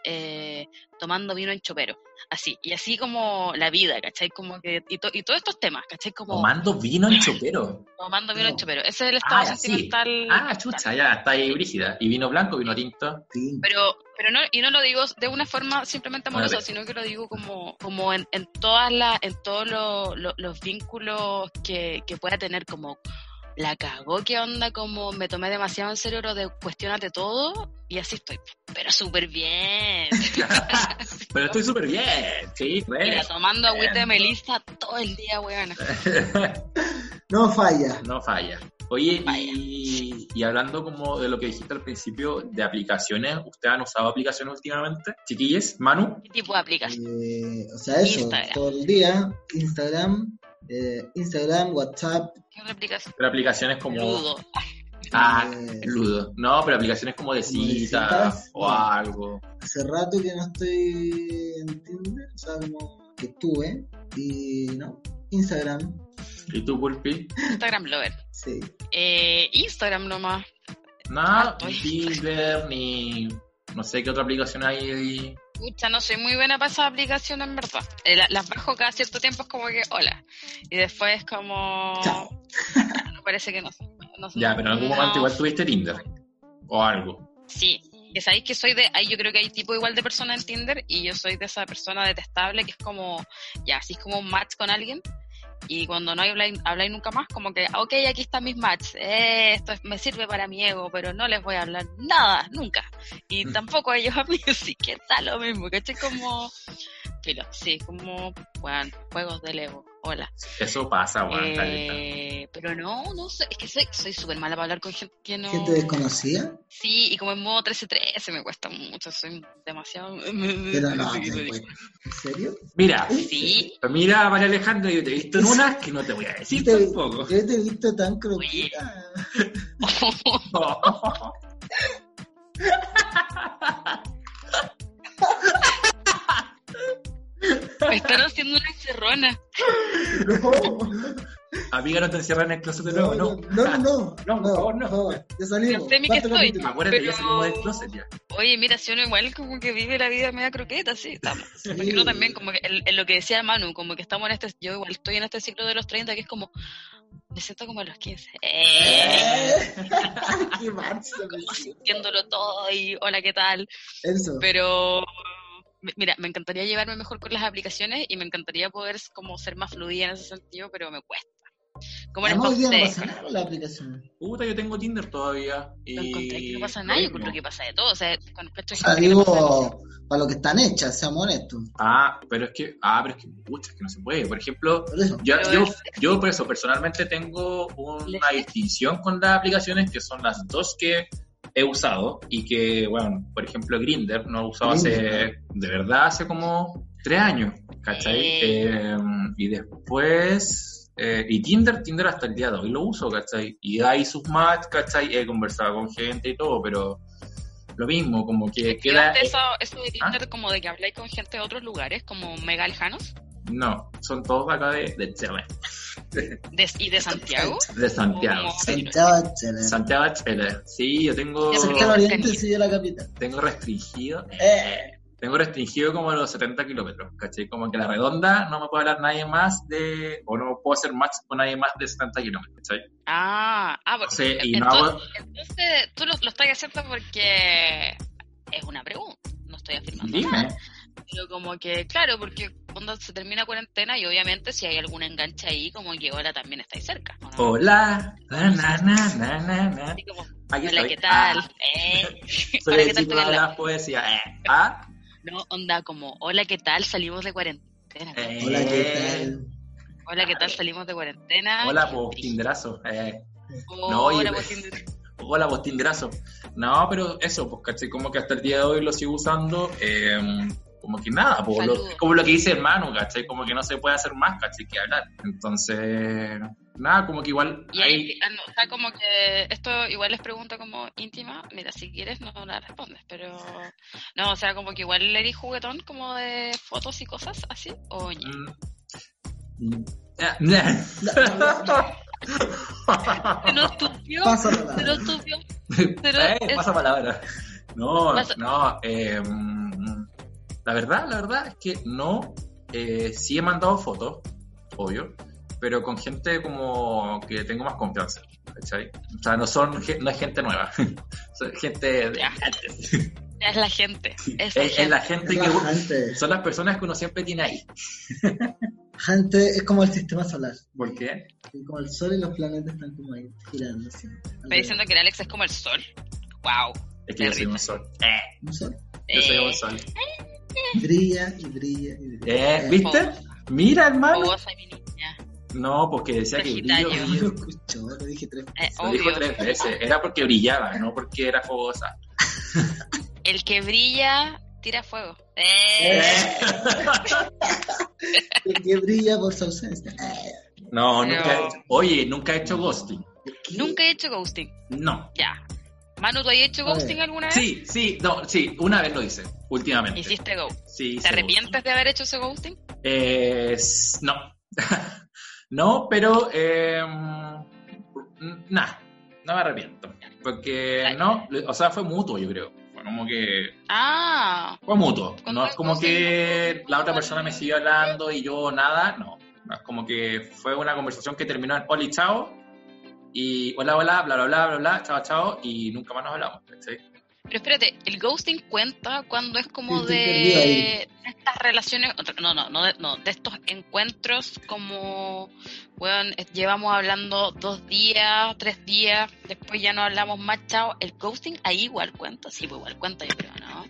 Speaker 3: eh, tomando vino en chopero, así, y así como la vida, ¿cachai? Como que, y, to- y todos estos temas, ¿cachai? Como
Speaker 1: Tomando vino en chopero.
Speaker 3: tomando vino en chopero, ese es el estado
Speaker 1: Ah, sí.
Speaker 3: sentimental.
Speaker 1: Ah, chucha, ya, está ahí brígida. ¿Y vino blanco, vino tinto?
Speaker 2: Sí.
Speaker 3: Pero, pero no, y no lo digo de una forma simplemente amorosa, sino que lo digo como, como en, en todas las, en todos lo- lo- los vínculos que, que pueda tener como la cagó, qué onda, como me tomé demasiado en serio lo de cuestionate todo, y así estoy. Pero súper bien.
Speaker 1: Pero estoy súper bien, sí,
Speaker 3: Mira,
Speaker 1: re.
Speaker 3: tomando agüita de melissa todo el día, weón.
Speaker 2: No falla.
Speaker 1: No falla. Oye, y, y hablando como de lo que dijiste al principio de aplicaciones, ¿ustedes han usado aplicaciones últimamente? Chiquilles, Manu,
Speaker 3: ¿Qué tipo de aplicación?
Speaker 2: Eh, o sea, eso,
Speaker 3: Instagram.
Speaker 2: todo el día, Instagram, eh, Instagram, WhatsApp,
Speaker 3: ¿Qué otra aplicación?
Speaker 1: pero aplicaciones como...
Speaker 3: Ludo.
Speaker 1: Ah,
Speaker 2: Eh,
Speaker 1: Ludo. No, pero aplicaciones como de
Speaker 2: citas,
Speaker 1: o
Speaker 2: no.
Speaker 1: algo.
Speaker 2: hace rato que no estoy en Tinder, o sea, como que estuve, y no, Instagram,
Speaker 1: ¿Y tú, Pulpi?
Speaker 3: Instagram Lover.
Speaker 2: sí.
Speaker 3: Eh, Instagram nomás.
Speaker 1: Nada,
Speaker 3: estoy-
Speaker 1: Tinder, ni no sé qué otra aplicación hay.
Speaker 3: Pucha, no soy muy buena para esas aplicaciones, en verdad. Eh, la- las bajo cada cierto tiempo, es como que, hola. Y después como...
Speaker 2: Chao.
Speaker 3: Me parece que no sé. no sé.
Speaker 1: Ya, pero en algún
Speaker 3: No.
Speaker 1: momento igual tuviste Tinder. O algo.
Speaker 3: Sí, que sabéis que soy de, ahí yo creo que hay tipo igual de persona en Tinder y yo soy de esa persona detestable que es como, ya, así es como un match con alguien y cuando no habláis, habláis nunca más, como que, ok, aquí están mis matches, eh, esto es- me sirve para mi ego, pero no les voy a hablar nada, nunca. Y
Speaker 1: Mm.
Speaker 3: tampoco a ellos a mí, así que está lo mismo, ¿cachai? Como, filo, sí, como, bueno, juegos del ego, hola.
Speaker 1: Eso pasa, weón. caleta.
Speaker 3: Eh, pero no, no sé, es que soy soy súper mala para hablar con gente que no...
Speaker 2: Gente desconocida,
Speaker 3: Sí, y como en modo 13-13 me cuesta mucho, soy demasiado...
Speaker 2: pero no,
Speaker 3: digo.
Speaker 2: ¿en serio?
Speaker 1: Mira,
Speaker 3: Sí,
Speaker 1: mira, María Alejandra, yo te he visto en unas que no te voy a decir
Speaker 2: Te-
Speaker 1: tampoco.
Speaker 2: Yo te he visto tan croquita.
Speaker 3: me están haciendo una encerrona.
Speaker 2: No,
Speaker 1: Amiga, no te encierran en el closet de nuevo,
Speaker 2: no,
Speaker 1: no.
Speaker 2: no, no,
Speaker 1: No, no.
Speaker 2: Ya salimos.
Speaker 3: No sé ni qué
Speaker 2: Cuarto
Speaker 3: estoy.
Speaker 2: capítulo.
Speaker 1: Acuérdate,
Speaker 3: Pero-
Speaker 1: ya salimos del closet ya.
Speaker 3: Oye, mira, si uno igual como que vive la vida media croqueta, sí, estamos. También, como que, en, en lo que decía Manu, como que estamos en este, yo igual estoy en este ciclo de los 30, que es como, me siento como a los 15. Eh,
Speaker 2: Eh, Qué
Speaker 3: sintiéndolo todo y hola, ¿qué tal?
Speaker 2: Eso.
Speaker 3: Pero mira, me encantaría llevarme mejor con las aplicaciones y me encantaría poder como ser más fluida en ese sentido, pero me cuesta. Como
Speaker 2: hoy día no
Speaker 3: conté,
Speaker 2: pasa nada con la aplicación.
Speaker 1: Puta, yo tengo Tinder todavía. Y...
Speaker 3: encontré que no pasa
Speaker 1: lo
Speaker 3: nada, yo creo que pasa de todo, o sea, con cacho
Speaker 2: O
Speaker 3: de
Speaker 2: sea,
Speaker 3: gente que le pasa eso.
Speaker 2: digo, para lo que están hechas, seamos honestos.
Speaker 1: Ah, pero es que, ah, pero es que, pucha, es que no se puede. Por ejemplo,
Speaker 2: Por
Speaker 1: yo,
Speaker 3: Pero
Speaker 1: yo, yo por eso personalmente tengo una distinción con las aplicaciones que son las dos que he usado y que, bueno, por ejemplo, Grinder no he usado hace, de verdad, hace como tres años, ¿cachai?
Speaker 3: Eh.
Speaker 1: Eh, y después, eh, y Tinder, Tinder hasta el día de hoy lo uso, ¿cachai? Y hay sus match, ¿cachai? He conversado con gente y todo, pero lo mismo, como que queda...
Speaker 3: ¿Activaste eso, eso de
Speaker 1: ¿Ah?
Speaker 3: Tinder como de que habláis con gente de otros lugares, como mega lejanos?
Speaker 1: No, son todos acá de, de Chile,
Speaker 3: De- ¿Y de Santiago?
Speaker 1: de Santiago.
Speaker 2: Santiago, Chile.
Speaker 1: Santiago Chile. Sí, yo tengo,
Speaker 2: Santiago Oriente sigue la capital.
Speaker 1: tengo restringido,
Speaker 2: Eh,
Speaker 1: tengo restringido como los 70 kilómetros, ¿cachai? Como que la redonda no me puede hablar nadie más de, o no puedo hacer match con nadie más de 70 kilómetros, ¿cachai?
Speaker 3: Ah, ah, porque-
Speaker 1: Sí, y no
Speaker 3: entonces,
Speaker 1: hago,
Speaker 3: entonces tú lo, lo estás haciendo porque es una pregunta, no estoy afirmando
Speaker 1: dime,
Speaker 3: nada. Pero como que, claro, porque cuando se termina cuarentena y obviamente si hay algún enganche ahí, como que ahora también estáis cerca.
Speaker 1: hola, na, na, na, na, na, na.
Speaker 3: Así como,
Speaker 1: Aquí
Speaker 3: hola,
Speaker 1: estoy.
Speaker 3: ¿qué tal?
Speaker 1: Ah,
Speaker 3: Eh,
Speaker 1: soy
Speaker 3: hola, ¿qué tal?
Speaker 1: de la poesía, eh. Ah,
Speaker 3: No, onda como, hola, ¿qué tal? Salimos de cuarentena.
Speaker 1: Eh.
Speaker 2: hola, ¿qué tal?
Speaker 3: Hola, ¿qué tal? Salimos de cuarentena.
Speaker 1: hola, pues, tinderazo, eh.
Speaker 3: Hola,
Speaker 1: No,
Speaker 3: pues.
Speaker 1: Hola, vos tinderazo. No, pero eso, pues, ¿cachai? Como que hasta el día de hoy lo sigo usando. eh, como que nada, pues, lo- como lo que dice hermano, ¿cachai? Como que no se puede hacer más, ¿cachai? Que hablar. Entonces, nada, como que igual
Speaker 3: Y
Speaker 1: hay...
Speaker 3: ahí, ah, no, o sea, como que esto igual es pregunta como íntima, mira, si quieres no la respondes, pero no, o sea, como que igual le di juguetón como de fotos y cosas así, o.
Speaker 1: Mm, mm, eh.
Speaker 3: Se nos tupió,
Speaker 2: Pasa
Speaker 3: se nos tupió,
Speaker 1: Eh, pasa palabra. No,
Speaker 3: Pasa-
Speaker 1: no. eh, mm, la verdad, la verdad es que no. Eh, sí he mandado fotos, obvio, pero con gente como que tengo más confianza. ¿cachai? O sea, no son no es gente nueva, son gente de antes.
Speaker 3: es la gente, es,
Speaker 1: Es, es la gente
Speaker 2: Es
Speaker 1: que
Speaker 2: gente.
Speaker 1: son las personas que uno siempre tiene ahí.
Speaker 2: Gente es como el sistema solar.
Speaker 1: ¿Por qué?
Speaker 2: Como el sol y los planetas están como ahí girando siempre.
Speaker 3: Está diciendo que el Alex es como el sol. Wow.
Speaker 1: Es que yo soy un sol. Eh,
Speaker 2: Un sol.
Speaker 1: yo soy
Speaker 3: Eh,
Speaker 1: un sol.
Speaker 2: Brilla y brilla y brilla.
Speaker 1: Eh, ¿Viste? Mira, hermano.
Speaker 3: Fogosa, mi niña.
Speaker 1: No, porque decía que brillo, brillo.
Speaker 2: lo escuchó, lo dije tres
Speaker 3: Eh,
Speaker 2: veces.
Speaker 1: Lo dijo tres veces. Era porque brillaba, no porque era fogosa.
Speaker 3: El que brilla, tira fuego. Eh,
Speaker 2: El que brilla por su ausencia. Eh,
Speaker 1: No,
Speaker 3: Pero-
Speaker 1: nunca he hecho, oye, nunca he hecho ghosting.
Speaker 2: ¿Qué?
Speaker 3: Nunca he hecho ghosting.
Speaker 1: No.
Speaker 3: Ya. Manu, ¿tú has hecho ghosting alguna vez?
Speaker 1: Sí, sí, no, sí, una vez lo hice, últimamente.
Speaker 3: ¿Hiciste ghost?
Speaker 1: Sí,
Speaker 3: ¿Te arrepientes de haber hecho ese ghosting?
Speaker 1: ghosting. Eh, no. no, pero eh, nada, no me arrepiento. Porque no, o sea, fue mutuo, yo creo. Fue como que
Speaker 3: Ah,
Speaker 1: Fue mutuo. No es como que
Speaker 3: que-
Speaker 1: la otra persona me siguió hablando y yo nada, no. Es como que fue una conversación que terminó en Oli, chao. Y hola, hola, bla, bla, bla, bla, bla, chao, chao. Y nunca más nos hablamos.
Speaker 3: pero espérate, ¿el ghosting cuenta cuando es como
Speaker 2: Sí,
Speaker 3: de, estas relaciones, no, no, no de, no, de estos encuentros como, bueno, llevamos hablando dos días, tres días, después ya no hablamos más, chao, el ghosting ahí igual cuenta, sí, pues igual cuenta, yo creo, ¿no?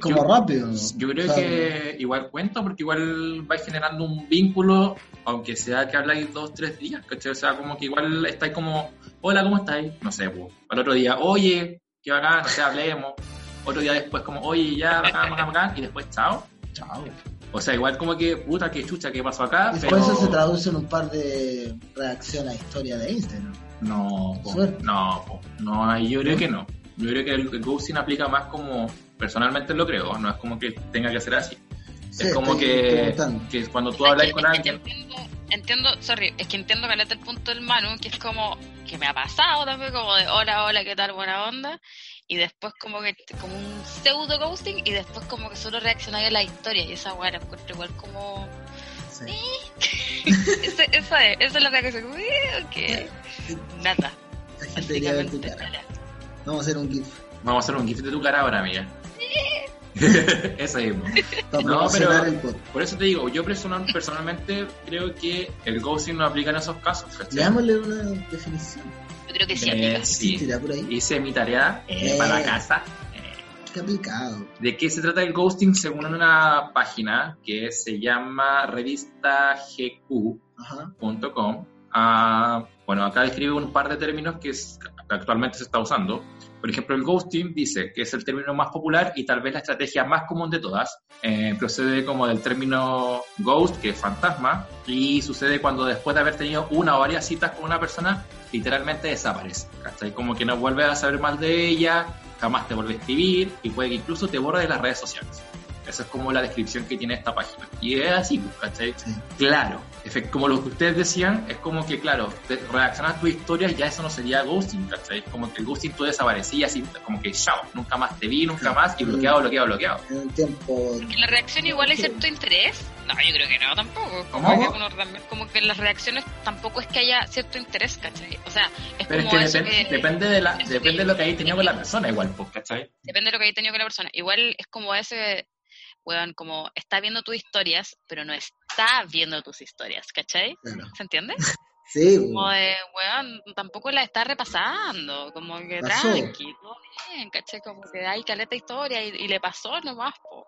Speaker 2: Como
Speaker 1: Yo-
Speaker 2: rápido.
Speaker 1: Yo creo
Speaker 2: O sea,
Speaker 1: que igual cuento porque igual vais generando un vínculo, aunque sea que habláis dos, tres días, ¿cachai? O sea, como que igual estáis como, hola, ¿cómo estáis? No sé, pues. Al otro día, oye, qué bacán, no sé, hablemos. Otro día después como, oye, ya, bacán, bacán, bacán. Y después, chao, chao. O sea, igual como que, puta, que chucha, ¿qué pasó acá? Pero...
Speaker 2: Después eso se traduce en un par de reacciones a historia de Instagram.
Speaker 1: No, po, no, po, no, yo creo que no. Yo creo que el, el ghosting aplica más como, personalmente lo creo, no es como que tenga que ser así.
Speaker 2: Sí,
Speaker 1: es como que, que cuando tú hablas
Speaker 3: que-
Speaker 1: con
Speaker 3: que
Speaker 1: alguien,
Speaker 3: Entiendo, entiendo, sorry, es que entiendo caleta el punto del Manu, que es como, que me ha pasado también, como de hola, hola, ¿qué tal? Buena onda. Y después como que, como un pseudo ghosting, y después como que solo reaccionáis a la historia, y esa weá la encuentro igual como,
Speaker 2: Sí.
Speaker 3: ese- esa es, esa es la reacción, como, eh, ok, nada.
Speaker 2: La gente debería ver tu
Speaker 3: Básicamente,
Speaker 2: cara. Vamos a hacer un GIF.
Speaker 1: vamos a hacer un gif de tu cara ahora, amiga. Eso mismo. No, pero-. Por eso te digo, yo personal- personalmente creo que el ghosting no aplica en esos casos. ¿cachai?
Speaker 2: Leámosle una definición.
Speaker 3: Yo creo que sí
Speaker 1: Eh,
Speaker 3: aplica.
Speaker 1: sí.
Speaker 2: Por ahí.
Speaker 1: Hice mi tarea eh,
Speaker 2: Eh.
Speaker 1: para la casa.
Speaker 2: Qué aplicado.
Speaker 1: ¿De qué se trata el ghosting? Según una página que se llama revistagq.com.
Speaker 2: Ajá.
Speaker 1: Ah, bueno, acá describe un par de términos que, es- que actualmente se está usando. Por ejemplo, el ghosting dice que es el término más popular y tal vez la estrategia más común de todas. Eh, procede como del término ghost, que es fantasma, y sucede cuando después de haber tenido una o varias citas con una persona, literalmente desaparece. ¿cachai? Como que no vuelves a saber más de ella, jamás te vuelve a escribir y puede que incluso te borre de las redes sociales. Esa es como la descripción que tiene esta página. Y es así, pues, ¿cachai?
Speaker 2: Sí.
Speaker 1: Claro, como lo que ustedes decían, es como que, claro, reaccionas a tu historia y ya eso no sería ghosting, ¿cachai? Como que el ghosting tú desaparecías y como que chao, nunca más te vi, nunca más y bloqueado, bloqueado, bloqueado.
Speaker 2: En un tiempo.
Speaker 3: Que la reacción igual hay cierto interés. No, yo creo que no, tampoco. Como
Speaker 1: ¿Cómo?
Speaker 3: que, uno también- como que en las reacciones tampoco es que haya cierto interés, ¿cachai? O sea, es
Speaker 1: Pero es
Speaker 3: como
Speaker 1: que
Speaker 3: eso
Speaker 1: depende,
Speaker 3: que...
Speaker 1: depende de la, depende
Speaker 3: que-
Speaker 1: de lo que hayas tenido con la persona igual, pues, ¿cachai?
Speaker 3: Depende de lo que haya tenido con la persona. Igual es como ese, weón, como está viendo tus historias, pero no está viendo tus historias, ¿cachai?
Speaker 2: Claro.
Speaker 3: ¿Se entiende?
Speaker 2: Sí,
Speaker 3: Como de, weón, tampoco la está repasando, como que
Speaker 2: Pasó.
Speaker 3: tranqui, todo bien, ¿cachai? Como que hay caleta historia y, y le pasó nomás, po.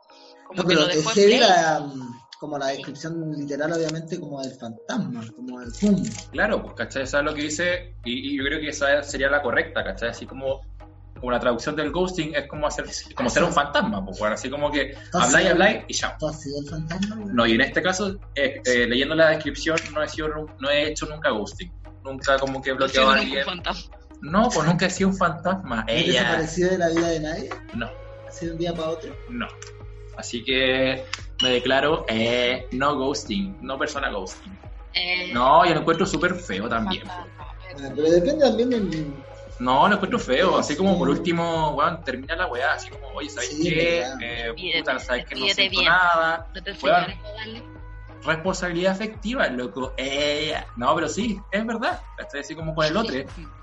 Speaker 3: Como
Speaker 2: No,
Speaker 3: que lo dejó
Speaker 2: la, mm, como la descripción literal, obviamente, como del fantasma, como del humo.
Speaker 1: Claro, pues, ¿cachai? Eso es lo que dice, y, y yo creo que esa sería la correcta, ¿cachai? Así como, como la traducción del ghosting es como hacer, como ser un fantasma, pues, bueno, así como que habláis, habláis y chao.
Speaker 2: ¿Tú has sido el fantasma?
Speaker 1: No, y en este caso, eh, eh, leyendo la descripción, no he, sido, no he hecho nunca ghosting. Nunca como que he bloqueado a alguien.
Speaker 3: un fantasma.
Speaker 1: No, pues nunca he sido un fantasma.
Speaker 2: ¿Has
Speaker 1: Ella.
Speaker 2: desaparecido de la vida de nadie?
Speaker 1: No,
Speaker 2: ¿Así de un día para otro?
Speaker 1: no. Así que me declaro eh, no ghosting, no persona ghosting.
Speaker 3: Eh,
Speaker 1: No, yo lo encuentro súper feo también.
Speaker 2: Ah, pero depende también del...
Speaker 1: No, lo encuentro feo. Así como por último, weón, termina la weá. Así como, oye, ¿sabes
Speaker 2: Sí,
Speaker 1: qué? Eh, puta, ¿sabes que no siento
Speaker 3: bien.
Speaker 1: nada?
Speaker 3: No te
Speaker 1: Weón. Responsabilidad afectiva, loco. Eh, no, pero sí, es verdad. Estoy así como con el otro.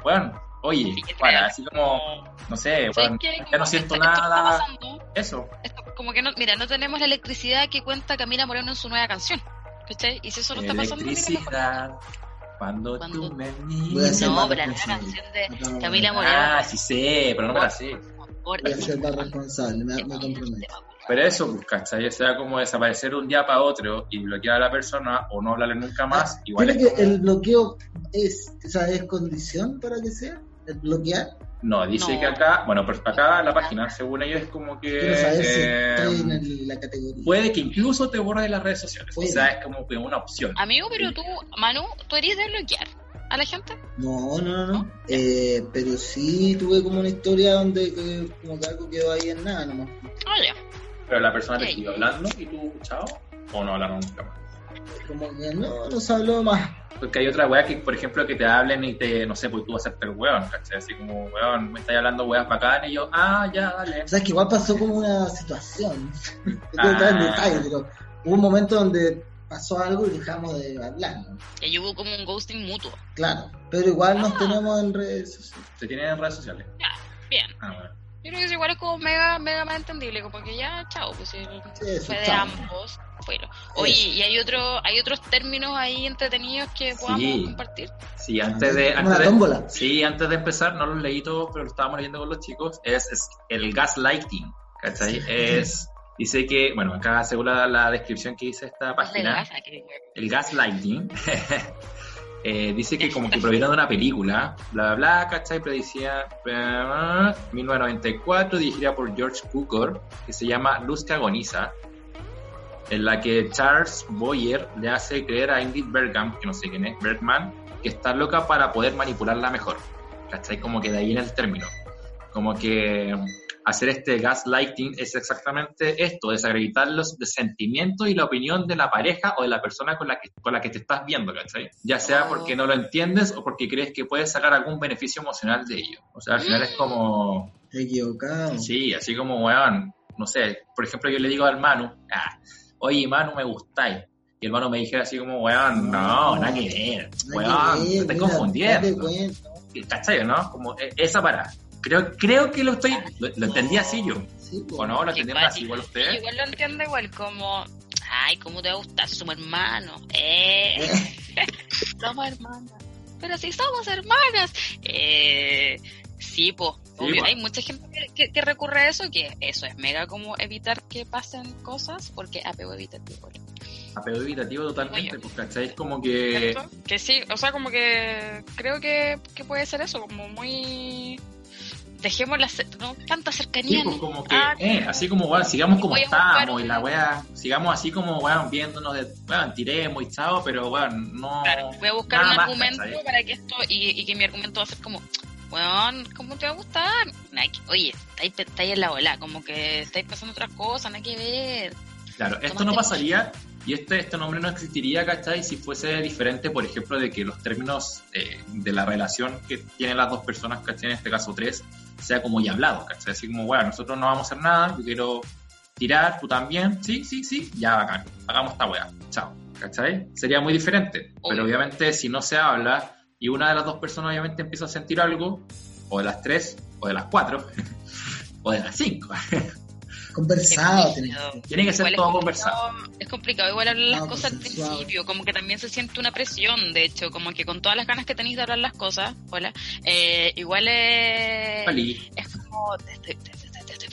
Speaker 1: Weón, oye,
Speaker 3: Sí,
Speaker 1: para, así como, no sé,
Speaker 3: ¿Sabes
Speaker 1: weón,
Speaker 3: qué?
Speaker 1: ya no siento
Speaker 3: esto- esto está
Speaker 1: nada. Eso.
Speaker 3: esto como que no, mira, no tenemos la electricidad que cuenta Camila Moreno en su nueva canción. ¿Cachai? Y si eso no está pasando, mira.
Speaker 1: Cuando,
Speaker 3: Cuando-
Speaker 1: tú me
Speaker 2: hacer
Speaker 3: No, pero la nueva canción de Camila
Speaker 2: no,
Speaker 3: Moreno.
Speaker 1: Ah, sí sé, pero no me la sé.
Speaker 3: Por-
Speaker 2: Voy a ser más responsable, me, me comprometo.
Speaker 1: Pero eso, pues, ¿cachai? O sea, como desaparecer un día para otro y bloquear a la persona o no hablarle nunca más, igual
Speaker 2: ¿Tiene
Speaker 1: es
Speaker 2: que
Speaker 1: como-
Speaker 2: el bloqueo es, o sea, es condición para que sea? ¿El bloquear?
Speaker 1: No, dice
Speaker 3: No.
Speaker 1: que acá, bueno, pero acá la página, según ellos, es como que...
Speaker 2: Saber
Speaker 1: eh,
Speaker 2: estoy en el- la categoría.
Speaker 1: Puede que incluso te borre de las redes sociales.
Speaker 2: Puede.
Speaker 1: O sea, es como que una opción.
Speaker 3: Amigo, pero tú, Manu, tú eres de bloquear. a la gente?
Speaker 2: No, no, no, no. Eh, pero sí tuve como una historia donde eh, como que algo quedó ahí en nada nomás.
Speaker 3: Ya.
Speaker 1: Pero la persona te siguió hablando y tú, chao, o no hablaron nunca más.
Speaker 2: Como que no, no se habló más.
Speaker 1: Porque hay otra weá que, por ejemplo, que te hablen y te, no sé, pues tú vas a hacerte el weón, ¿cachai? Así como, weón, me estás hablando weas bacanas y yo, ah, ya, dale.
Speaker 2: O sea, es que igual pasó como una situación. No
Speaker 1: Ah.
Speaker 2: quiero entrar en detalle, pero hubo un momento donde pasó algo y dejamos de hablar, ¿no?
Speaker 3: Y ahí hubo como un ghosting mutuo.
Speaker 2: Claro. Pero igual nos
Speaker 3: Ah.
Speaker 2: tenemos en redes sociales.
Speaker 1: ¿Se tienen en redes sociales?
Speaker 3: Bien.
Speaker 1: Ah, bueno.
Speaker 3: Yo creo que es igual es como mega, mega más entendible, como que ya, chao, pues
Speaker 2: Sí, eso,
Speaker 3: fue de
Speaker 2: chao.
Speaker 3: ambos. Bueno. Oye, ¿y hay otro, hay otros términos ahí entretenidos que podamos
Speaker 1: Sí.
Speaker 3: compartir?
Speaker 1: Sí, antes de... Antes de sí, antes de empezar, no los leí todos, pero lo estábamos leyendo con los chicos, es, es el gaslighting, ¿cachai? Es... Dice que, bueno, acá según la, la descripción que dice esta página, el gaslighting eh, dice que como que proviene de una película, bla, bla, bla, ¿cachai? Eh, 1994, dirigida por George Cukor, que se llama Luz que agoniza, en la que Charles Boyer le hace creer a Ingrid Bergman, que no sé quién es, Bergman, que está loca para poder manipularla mejor, ¿cachai? Como que de ahí en el término. Como que hacer este gaslighting es exactamente esto, desacreditar los sentimientos y la opinión de la pareja o de la persona con la que, con la que te estás viendo, ¿cachai? Ya sea porque no lo entiendes o porque crees que puedes sacar algún beneficio emocional de ello. O sea, al final es como,
Speaker 2: Equivocado.
Speaker 1: sí, así como, weón, no sé, por ejemplo, yo le digo al Manu, ah, oye, Manu, me gustáis. Y el Manu me dijera así como, weón, no, nada que ver, weón, te estás confundiendo. ¿Cachai, no? Como eh, esa para. Creo, creo que lo estoy, lo, lo entendí así yo.
Speaker 2: Sí.
Speaker 1: ¿O no? ¿Lo entendieron así igual ustedes?
Speaker 3: Igual lo entiendo igual como, ay, ¿cómo te va a gustar? Somos hermanos. Eh, somos hermanas. Pero si somos hermanas. Eh, sí, pues. Hay mucha gente que, que- que recurre a eso, que eso es mega como evitar que pasen cosas, porque apego evitativo.
Speaker 1: Apego evitativo totalmente, pues, ¿cachai? Es como que...
Speaker 3: ¿Cierto? Que sí, o sea, como que creo que, que puede ser eso, como muy... Dejemos la, no, tanta
Speaker 1: Sí,
Speaker 3: cercanía.
Speaker 1: pues
Speaker 3: ¿no?
Speaker 1: como que,
Speaker 3: Ah,
Speaker 1: eh, así como, weón, sigamos como estamos y la weá, sigamos así como, weón, viéndonos de, weón, tiremos y chao, pero weón, no...
Speaker 3: Claro, voy a buscar un argumento para que esto, y, y que mi argumento va a ser como, weón, ¿cómo te va a gustar? Oye, estáis, estáis en la ola, como que estáis pasando otras cosas, nada que ver.
Speaker 1: Claro, esto no pasaría y este, este nombre no existiría, ¿cachai? Si fuese diferente, por ejemplo, de que los términos eh, de la relación que tienen las dos personas, ¿cachai? En este caso tres, sea como ya hablado, ¿cachai? Así como, bueno, nosotros no vamos a hacer nada, yo quiero tirar, tú también, sí, sí, sí, ya bacán, hagamos esta weá, chao, ¿cachai? Sería muy diferente, pero obviamente si no se habla y una de las dos personas obviamente empieza a sentir algo, o de las tres, o de las cuatro, o de las cinco,
Speaker 2: Conversado que
Speaker 1: tiene que ser
Speaker 3: Igual
Speaker 1: todo conversado.
Speaker 3: Es complicado igual hablar las
Speaker 2: No,
Speaker 3: cosas al principio, como que también se siente una presión, de hecho, como que con todas las ganas que tenéis de hablar las cosas, hola, eh, igual es, como, te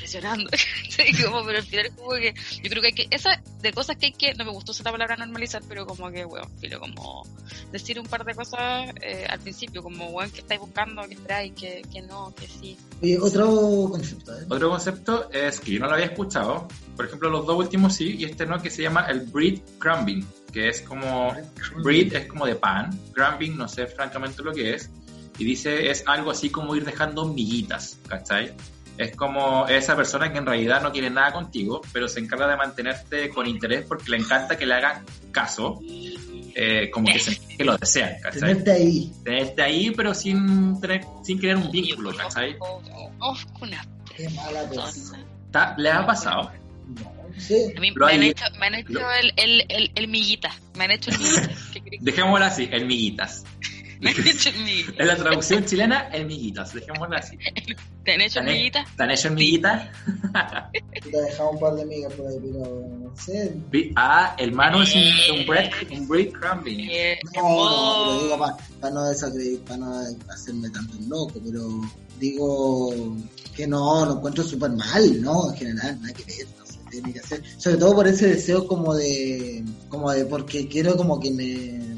Speaker 3: presionando, Sí, como, pero al final como que, yo creo que hay que, esa de cosas que hay que, no me gustó esa palabra normalizar, pero como que, weón, filo, como decir un par de cosas eh, al principio, como, weón, que estáis buscando, que esperáis, que, que no, que sí.
Speaker 2: Oye, otro concepto, ¿eh?
Speaker 1: Otro concepto es que yo no lo había escuchado. Por ejemplo, los dos últimos sí, y este no, que se llama el bread crumbing, que es como. Bread es como de pan, crumbing no sé francamente lo que es. Y dice es algo así como ir dejando miguitas, ¿cachai? Es como esa persona que en realidad no quiere nada contigo, pero se encarga de mantenerte con interés porque le encanta que le hagan caso, eh, como que, se- que lo desean, ¿cachai?
Speaker 2: Tenerte ahí.
Speaker 1: Tenerte ahí, pero sin, tener, sin crear un vínculo, ¿cachai?
Speaker 2: Qué mala.
Speaker 1: ¿Está- ¿Le ha pasado?
Speaker 2: Sé.
Speaker 3: A mí me han hecho, me han hecho el, el, el, el miguita. Me han hecho el miguita. ¿Qué querés que-
Speaker 1: Dejémoslo así, el miguitas.
Speaker 3: Me han hecho el miguita.
Speaker 1: En la traducción chilena, el miguitas, dejémoslo así.
Speaker 3: ¿Te han hecho el
Speaker 1: ¿Te han-
Speaker 3: miguita?
Speaker 1: ¿Te han hecho el miguitas?
Speaker 2: Te he dejado un par de migas por ahí, pero no sé.
Speaker 1: Vi- Ah, el mano es un, un bread, un breadcrumbing.
Speaker 3: Eh,
Speaker 2: No, no, pero digo para no desacreditar, para no hacerme tanto loco, pero digo que no, lo encuentro súper mal, ¿no? En general, nada que ver, no se tiene que hacer. Sobre todo por ese deseo como de, como de, porque quiero como que me, no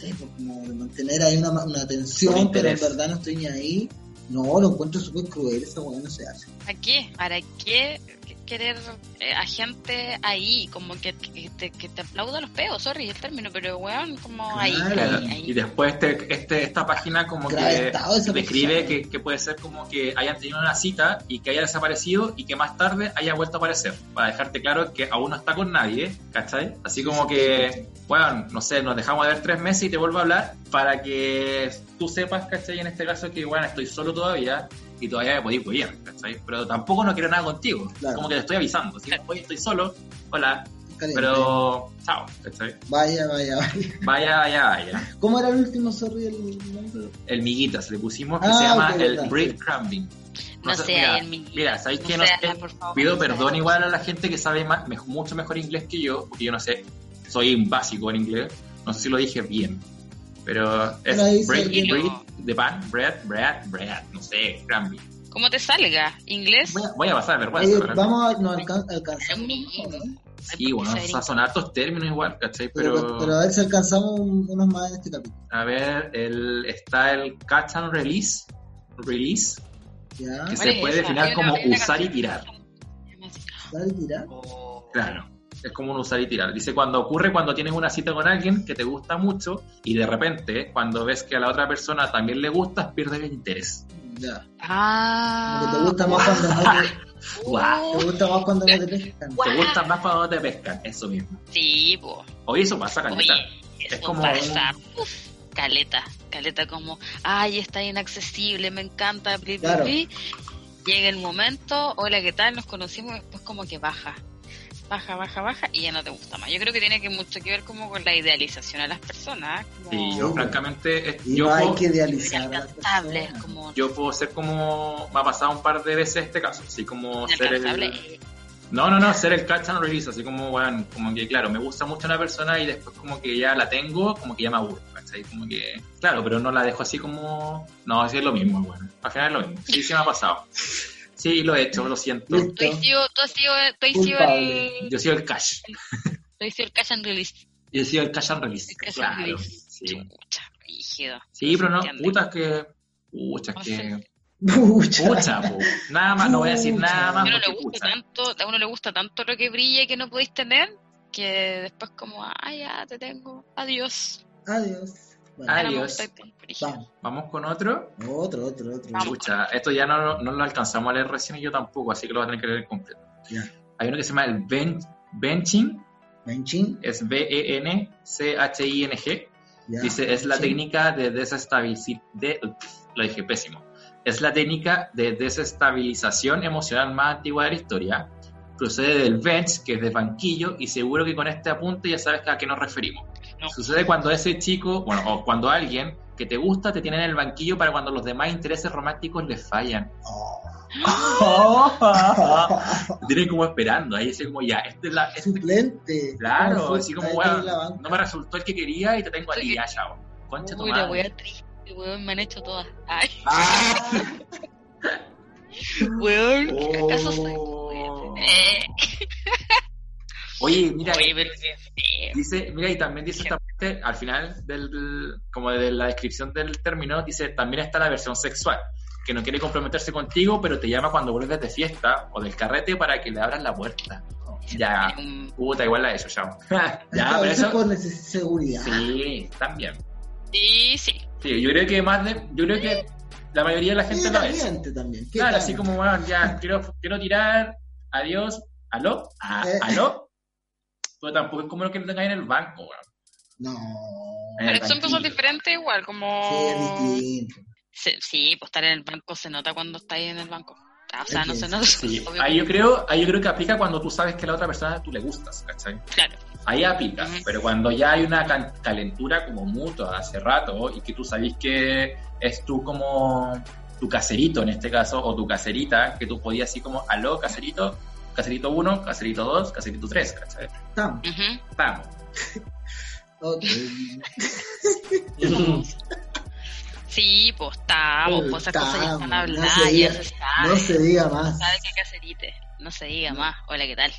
Speaker 2: sé, pues como de mantener ahí una, una tensión, pero en verdad no estoy ni ahí. No, lo encuentro súper cruel, esa weá no se hace.
Speaker 3: ¿Para qué? ¿Para qué? ¿Qué, querer eh, a gente ahí, como que, que te, que te aplauda los peos, sorry el término, pero weón, como ahí,
Speaker 2: Claro.
Speaker 3: ahí, ahí.
Speaker 1: Y después este, este, esta página como que describe que, que puede ser como que hayan tenido una cita y que haya desaparecido y que más tarde haya vuelto a aparecer. Para dejarte claro que aún no está con nadie, ¿cachai? Así como que, bueno, no sé, nos dejamos de ver tres meses y te vuelvo a hablar para que tú sepas, ¿cachai? En este caso que, bueno, estoy solo todavía y todavía me podéis follar, ¿cachai? Pero tampoco no quiero nada contigo.
Speaker 2: Claro.
Speaker 1: Como que te estoy avisando. Oye, estoy solo. Hola.
Speaker 2: Caliente.
Speaker 1: Pero, chao, ¿cachai?
Speaker 2: Vaya, vaya, vaya.
Speaker 1: Vaya, vaya, vaya.
Speaker 2: ¿Cómo era el último, sorry, el nombre?
Speaker 1: El miguitas le pusimos que
Speaker 2: Ah,
Speaker 1: se llama el
Speaker 2: verdad.
Speaker 1: breadcrumbing.
Speaker 3: No sé,
Speaker 1: mira,
Speaker 3: el mi-
Speaker 1: mira, ¿sabéis
Speaker 3: no
Speaker 1: qué?
Speaker 3: sé,
Speaker 1: No sé,
Speaker 3: favor,
Speaker 1: pido perdón igual a la gente que sabe más, mucho mejor inglés que yo, porque yo no sé, soy un básico en inglés, no sé si lo dije bien, pero es bread,
Speaker 2: se-
Speaker 1: bread de pan, bread, bread, bread, no sé, crumbing.
Speaker 3: ¿Cómo te salga? ¿Inglés?
Speaker 1: Voy a, voy a pasar vergüenza,
Speaker 2: Oye,
Speaker 1: ¿verdad?
Speaker 2: vamos a, nos alcan- alcanzamos, ¿no?
Speaker 1: Sí, bueno, o sea, son hartos términos igual, ¿cachai?
Speaker 2: Pero,
Speaker 1: Pero,
Speaker 2: pero a ver si alcanzamos un- unos más en este capítulo.
Speaker 1: a ver, el, está el catch and release, release,
Speaker 2: ¿Ya?
Speaker 1: que
Speaker 3: ¿Cuál
Speaker 1: se puede definir como usar y tirar.
Speaker 2: ¿Dale, tirar?
Speaker 1: Claro, es como un usar y tirar. Dice, cuando ocurre cuando tienes una cita con alguien que te gusta mucho y de repente, cuando ves que a la otra persona también le gustas, pierdes el interés.
Speaker 2: Ya.
Speaker 3: Ah.
Speaker 2: Como que te gusta más cuando no te,
Speaker 1: Guau.
Speaker 2: te gusta más cuando no te pescan.
Speaker 1: Te gusta más cuando te pescan, eso mismo.
Speaker 3: Sí, po.
Speaker 1: Oye, eso pasa, caleta.
Speaker 3: Oye,
Speaker 1: Es como-
Speaker 3: pasa. Uf, caleta, caleta como, ay, está inaccesible, me encanta, bli, bli,
Speaker 2: Claro.
Speaker 3: bli. Llega el momento, hola, ¿qué tal? Nos conocimos, después como que baja. Baja, baja, baja y ya no te gusta más. Yo creo que tiene que mucho que ver como con la idealización a las personas. Como
Speaker 1: Sí, yo francamente, es-
Speaker 2: Y
Speaker 1: yo,
Speaker 2: no hay
Speaker 1: puedo,
Speaker 2: que idealizar a las
Speaker 3: inalcanzable,
Speaker 2: personas.
Speaker 3: como
Speaker 1: yo puedo ser como, me ha pasado un par de veces este caso, así como ser el... No, no, no, ser el catch and release, así como, bueno, como que, claro, me gusta mucho una persona y después como que ya la tengo, como que ya me aburro, ¿cachai? Como que, claro, pero no la dejo así como, no, así es lo mismo, bueno, al final es lo mismo, sí, sí me ha pasado. Sí, lo he hecho, lo siento.
Speaker 3: Tú has sido, tú has sido, tú has sido el,
Speaker 1: Yo soy el cash,
Speaker 3: tú has sido el cash and release.
Speaker 1: yo soy el cash and release,
Speaker 3: El cash and
Speaker 1: claro,
Speaker 3: release.
Speaker 1: sí.
Speaker 3: Rígido.
Speaker 1: Sí, pero no,
Speaker 3: entiende.
Speaker 1: puta, es que, pucha,
Speaker 3: No
Speaker 1: que,
Speaker 3: sé.
Speaker 2: Pucha.
Speaker 1: pucha, po. nada más, no voy a decir nada más
Speaker 3: a uno le gusta tanto, a uno le gusta tanto lo que brilla y que no podéis tener, que después como, ah, ya te tengo, adiós.
Speaker 2: Adiós. Bueno,
Speaker 1: Adiós.
Speaker 2: Vamos.
Speaker 1: Vamos con otro.
Speaker 2: Otro, otro, otro.
Speaker 1: Pucha, esto ya no, no lo alcanzamos a leer recién y yo tampoco, así que lo voy a tener que leer completo.
Speaker 2: Ya.
Speaker 1: Hay uno que se llama el ben- benching,
Speaker 2: Benching.
Speaker 1: es B-E-N-C-H-I-N-G.
Speaker 2: Ya.
Speaker 1: Dice, es la
Speaker 2: Sí.
Speaker 1: técnica de desestabilización, de, lo dije pésimo, es la técnica de desestabilización emocional más antigua de la historia. Procede del bench, que es de banquillo, y seguro que con este apunte ya sabes a qué nos referimos.
Speaker 3: No.
Speaker 1: Sucede cuando ese chico, bueno, o cuando alguien que te gusta te tiene en el banquillo para cuando los demás intereses románticos le fallan.
Speaker 2: Oh.
Speaker 1: Te tienen como esperando, ahí así como ya, este es la, este-
Speaker 2: Suplente.
Speaker 1: claro,
Speaker 2: Como
Speaker 1: así como,
Speaker 2: banca.
Speaker 1: no me resultó el que quería y te tengo a ti,
Speaker 3: Oye.
Speaker 1: ya, chao. Concha tu
Speaker 3: Uy, la wea triste, weón, me han hecho todas. Ay,
Speaker 2: Ah,
Speaker 3: weón,
Speaker 1: Oh.
Speaker 3: ¿acaso soy
Speaker 1: Oye, mira,
Speaker 3: Oye, pero qué feo.
Speaker 1: dice, mira, y también dice esta parte, al final del, como de la descripción del término, dice, también está la versión sexual, que no quiere comprometerse contigo, pero te llama cuando vuelves de fiesta o del carrete para que le abras la puerta. Ya, puta, igual la he hecho, chao. ya, pero
Speaker 2: eso es
Speaker 1: eso,
Speaker 2: por seguridad.
Speaker 1: sí, también.
Speaker 3: Sí, sí.
Speaker 1: Sí, yo creo que más de, yo creo que la mayoría de la gente lo
Speaker 2: caliente también. ¿Qué
Speaker 1: Claro,
Speaker 2: tal?
Speaker 1: así como, bueno, ya, quiero, quiero tirar, adiós, aló, Ah,
Speaker 2: Eh.
Speaker 1: aló. Pero tampoco es como lo que tengáis en el banco, weón.
Speaker 2: No.
Speaker 3: Pero son cosas diferentes igual, como...
Speaker 2: Sí, es distinto.
Speaker 3: Sí, pues estar en el banco se nota cuando estáis en el banco. O sea, no se nota.
Speaker 1: Sí, ahí
Speaker 3: que-
Speaker 1: yo creo, ahí yo creo que aplica cuando tú sabes que a la otra persona tú le gustas, ¿cachai?
Speaker 3: Claro.
Speaker 1: Ahí aplica, pero cuando ya hay una calentura como mutua hace rato y que tú sabes que es tú como tu caserito en este caso, o tu caserita, que tú podías así como, aló, caserito, caserito 1, caserito 2, caserito 3, ¿cachai?
Speaker 2: Estamos.
Speaker 3: Ujú.
Speaker 1: Vamos.
Speaker 2: Ok.
Speaker 3: Sí, pues estamos, pues esas cosas ya están
Speaker 2: no
Speaker 3: habladas,
Speaker 2: se
Speaker 3: ya
Speaker 2: diga-
Speaker 3: se sabe.
Speaker 2: No se diga más.
Speaker 3: sabe qué caserite. No se diga más. Hola, ¿qué tal?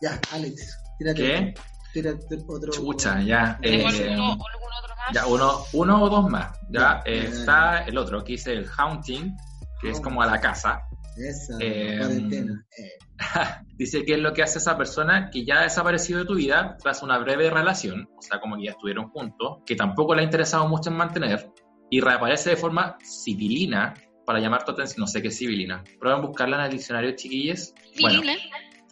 Speaker 2: Ya, Alex. Tírate,
Speaker 1: ¿Qué?
Speaker 2: tírate otro.
Speaker 1: Chucha, ya.
Speaker 3: ¿Tenemos
Speaker 1: eh,
Speaker 3: alguno, algún otro más?
Speaker 1: Ya, uno, uno o dos más. Ya,
Speaker 2: Ya,
Speaker 1: eh,
Speaker 2: ya,
Speaker 1: está el otro, que dice el haunting, que es como a la casa.
Speaker 2: Esa,
Speaker 1: Eh,
Speaker 2: cuarentena. Eh,
Speaker 1: Dice que es lo que hace esa persona que ya ha desaparecido de tu vida tras una breve relación, o sea, como que ya estuvieron juntos, que tampoco le ha interesado mucho en mantener, y reaparece de forma civilina para llamar tu atención. No sé qué es civilina. Prueben buscarla en el diccionario, chiquillos. Bueno,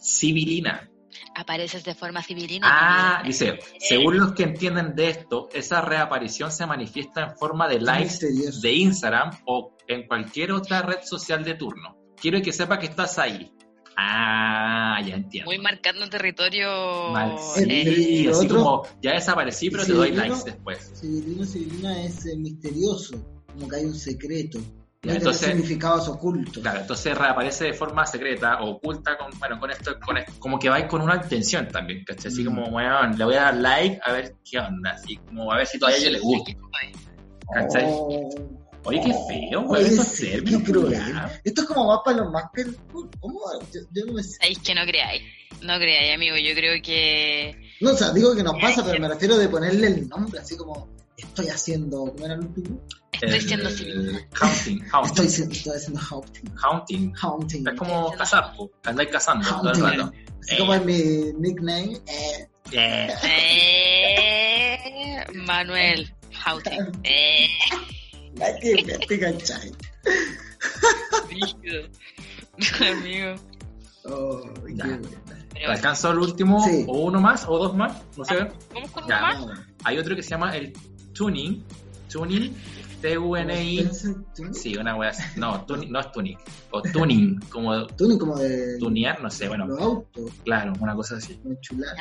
Speaker 3: Civilina. Apareces de forma civilina.
Speaker 1: Ah, dice, según los que entienden de esto, esa reaparición se manifiesta en forma de likes
Speaker 2: misterioso.
Speaker 1: de Instagram o en cualquier otra red social de turno. Quiero que sepa que estás ahí. Ah, ya entiendo.
Speaker 3: Muy marcando territorio.
Speaker 1: Mal.
Speaker 2: Eh,
Speaker 1: Sí,
Speaker 2: y
Speaker 1: así
Speaker 2: otro-
Speaker 1: como ya desaparecí, pero te doy likes después.
Speaker 2: Civilino, civilina es eh, misterioso, como que hay un secreto.
Speaker 1: Ya,
Speaker 2: No
Speaker 1: entonces-
Speaker 2: significados ocultos.
Speaker 1: Claro, entonces reaparece de forma secreta o oculta, con, bueno, con esto, con esto- como que vais con una intención también, ¿cachai? Así
Speaker 2: Mm.
Speaker 1: como, bueno, le voy a dar like a ver qué onda, así como a ver si todavía ella le gusta, ¿cachai?
Speaker 2: Oh.
Speaker 1: Oye, qué feo, güey,
Speaker 2: qué cruel.
Speaker 1: culiao.
Speaker 2: Esto es como más para los más que... ¿Cómo? Yo, yo no me sé.
Speaker 3: Sabéis que no creáis. No creáis, amigo. Yo creo que.
Speaker 2: No, o sea, digo que nos pasa, pero me refiero de ponerle el nombre, así como... Estoy haciendo... ¿Cómo era el último?
Speaker 3: Estoy siendo
Speaker 1: el
Speaker 3: civilina.
Speaker 1: Haunting,
Speaker 2: Estoy,
Speaker 1: haunting,
Speaker 2: siendo- estoy haciendo haunting.
Speaker 1: haunting.
Speaker 2: Haunting.
Speaker 1: Es como cazar, andáis cazando todo el
Speaker 2: Haunting.
Speaker 1: rato.
Speaker 2: Así como es mi nickname. Eh,
Speaker 1: Eh,
Speaker 3: Eh, Manuel Houting. Eh,
Speaker 2: la que me te cachai.
Speaker 3: brígido. amigo.
Speaker 2: Oh, qué
Speaker 1: Ya.
Speaker 2: buena.
Speaker 1: ¿Alcanzó el último
Speaker 2: Sí.
Speaker 1: o uno más o dos más? No sé.
Speaker 3: ¿Vamos con uno más?
Speaker 1: Hay otro que se llama el tuning. Tuning. T-U-N-I. Sí, una wea así. No, tuning, no es tuning. O tuning, como
Speaker 2: Tuning como de
Speaker 1: tunear, no sé, bueno,
Speaker 2: los autos,
Speaker 1: claro, una cosa así.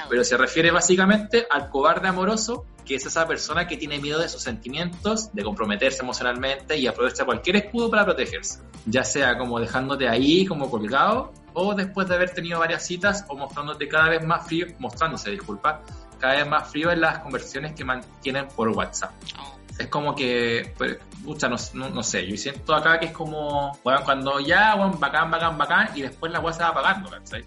Speaker 1: Pero se refiere básicamente al cobarde amoroso, que es esa persona que tiene miedo de sus sentimientos, de comprometerse emocionalmente y aprovecha cualquier escudo para protegerse. Ya sea como dejándote ahí, como colgado, o después de haber tenido varias citas, o mostrándote cada vez más frío, mostrándose, disculpa, cada vez más frío en las conversaciones que mantienen por WhatsApp.
Speaker 3: Oh,
Speaker 1: Es como que, pues, pucha, no, no, no sé, yo siento acá que es como, bueno, cuando ya, bueno, bacán, bacán, bacán, y después la weá se va apagando, ¿cachai?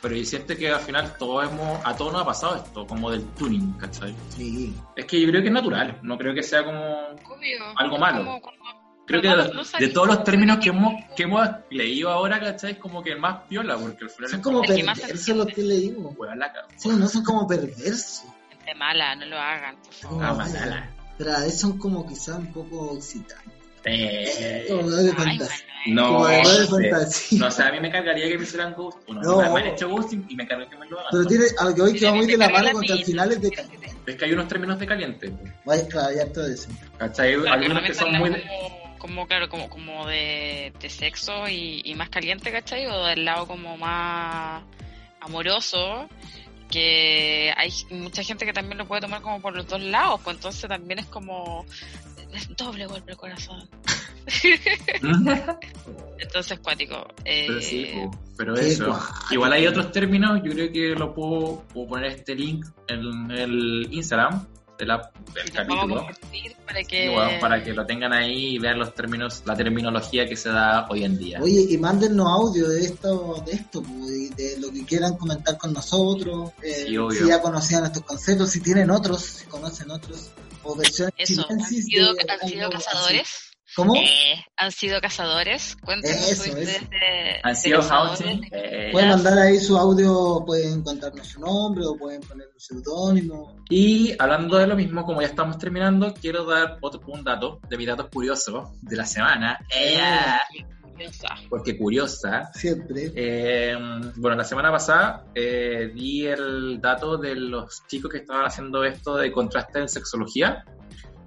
Speaker 1: Pero yo siento que al final todo hemos, a todos nos ha pasado esto, como del tuning, ¿cachai?
Speaker 2: Sí.
Speaker 1: Es que yo creo que es natural, no creo que sea como...
Speaker 3: obvio.
Speaker 1: Algo malo.
Speaker 3: como cuando-
Speaker 1: Creo que
Speaker 3: No,
Speaker 1: de, de todos los términos que hemos, que hemos leído ahora, ¿cachai? Es como que el más piola, porque al final
Speaker 2: Son
Speaker 1: es
Speaker 2: como
Speaker 3: Es que más
Speaker 2: perversos los que leímos.
Speaker 1: weón la cago.
Speaker 2: Sí, no son como perversos.
Speaker 3: Gente mala, no lo hagan, por favor.
Speaker 1: Ah,
Speaker 2: No,
Speaker 1: manala.
Speaker 2: Pero a veces son como quizás un poco excitantes.
Speaker 1: Eh,
Speaker 2: Como de fantasía.
Speaker 3: Manuel.
Speaker 1: no,
Speaker 2: Como de fantasía.
Speaker 1: no, o sea, a mí me cargaría que me hicieran ghost. Bueno,
Speaker 2: No.
Speaker 1: me, me han hecho ghosting y me cargan que me lo hagan.
Speaker 2: Pero tiene, a lo que voy que va muy de la mano
Speaker 3: Carga
Speaker 2: con que al
Speaker 3: la
Speaker 2: final es de caliente.
Speaker 1: Es que hay unos términos de caliente.
Speaker 2: Vaya, claro, ya todo eso.
Speaker 1: ¿Cachai?
Speaker 3: Claro,
Speaker 1: Algunos que son muy...
Speaker 3: Como, como, claro, como, como de, de sexo y, y más caliente, ¿cachai? O del lado como más amoroso, que hay mucha gente que también lo puede tomar como por los dos lados, pues entonces también es como es doble golpe el corazón. Entonces, cuático. Eh,
Speaker 1: Pero sí, po, pero eso.
Speaker 2: guay.
Speaker 1: Igual hay otros términos, yo creo que lo puedo, puedo poner este link en el Instagram de la, del
Speaker 3: a
Speaker 1: capítulo.
Speaker 3: para que...
Speaker 1: Igual, para que lo tengan ahí y vean los términos, la terminología que se da hoy en día.
Speaker 2: Oye, y mándennos audio de esto, de esto, pues, y de lo que quieran comentar con nosotros. eh,
Speaker 1: Sí, obvio.
Speaker 2: si ya conocían estos conceptos, si tienen otros, si conocen otros, o versiones
Speaker 3: Eso, ¿han sido,
Speaker 2: de
Speaker 3: han sido
Speaker 2: algo
Speaker 3: cazadores?
Speaker 2: así. ¿Cómo?
Speaker 3: Eh, ¿Han sido cazadores? Cuéntanos
Speaker 2: Eso, eso.
Speaker 3: de,
Speaker 1: Han sido
Speaker 3: cazadores.
Speaker 1: haunting. Eh,
Speaker 2: Pueden mandar ahí su audio, pueden contarnos su nombre o pueden poner un seudónimo.
Speaker 1: Y hablando de lo mismo, como ya estamos terminando, quiero dar otro un dato de mis datos curiosos de la semana. Ella,
Speaker 3: Curiosa.
Speaker 1: porque curiosa.
Speaker 2: Siempre.
Speaker 1: Eh, bueno, la semana pasada eh, di el dato de los chicos que estaban haciendo esto de contraste en sexología.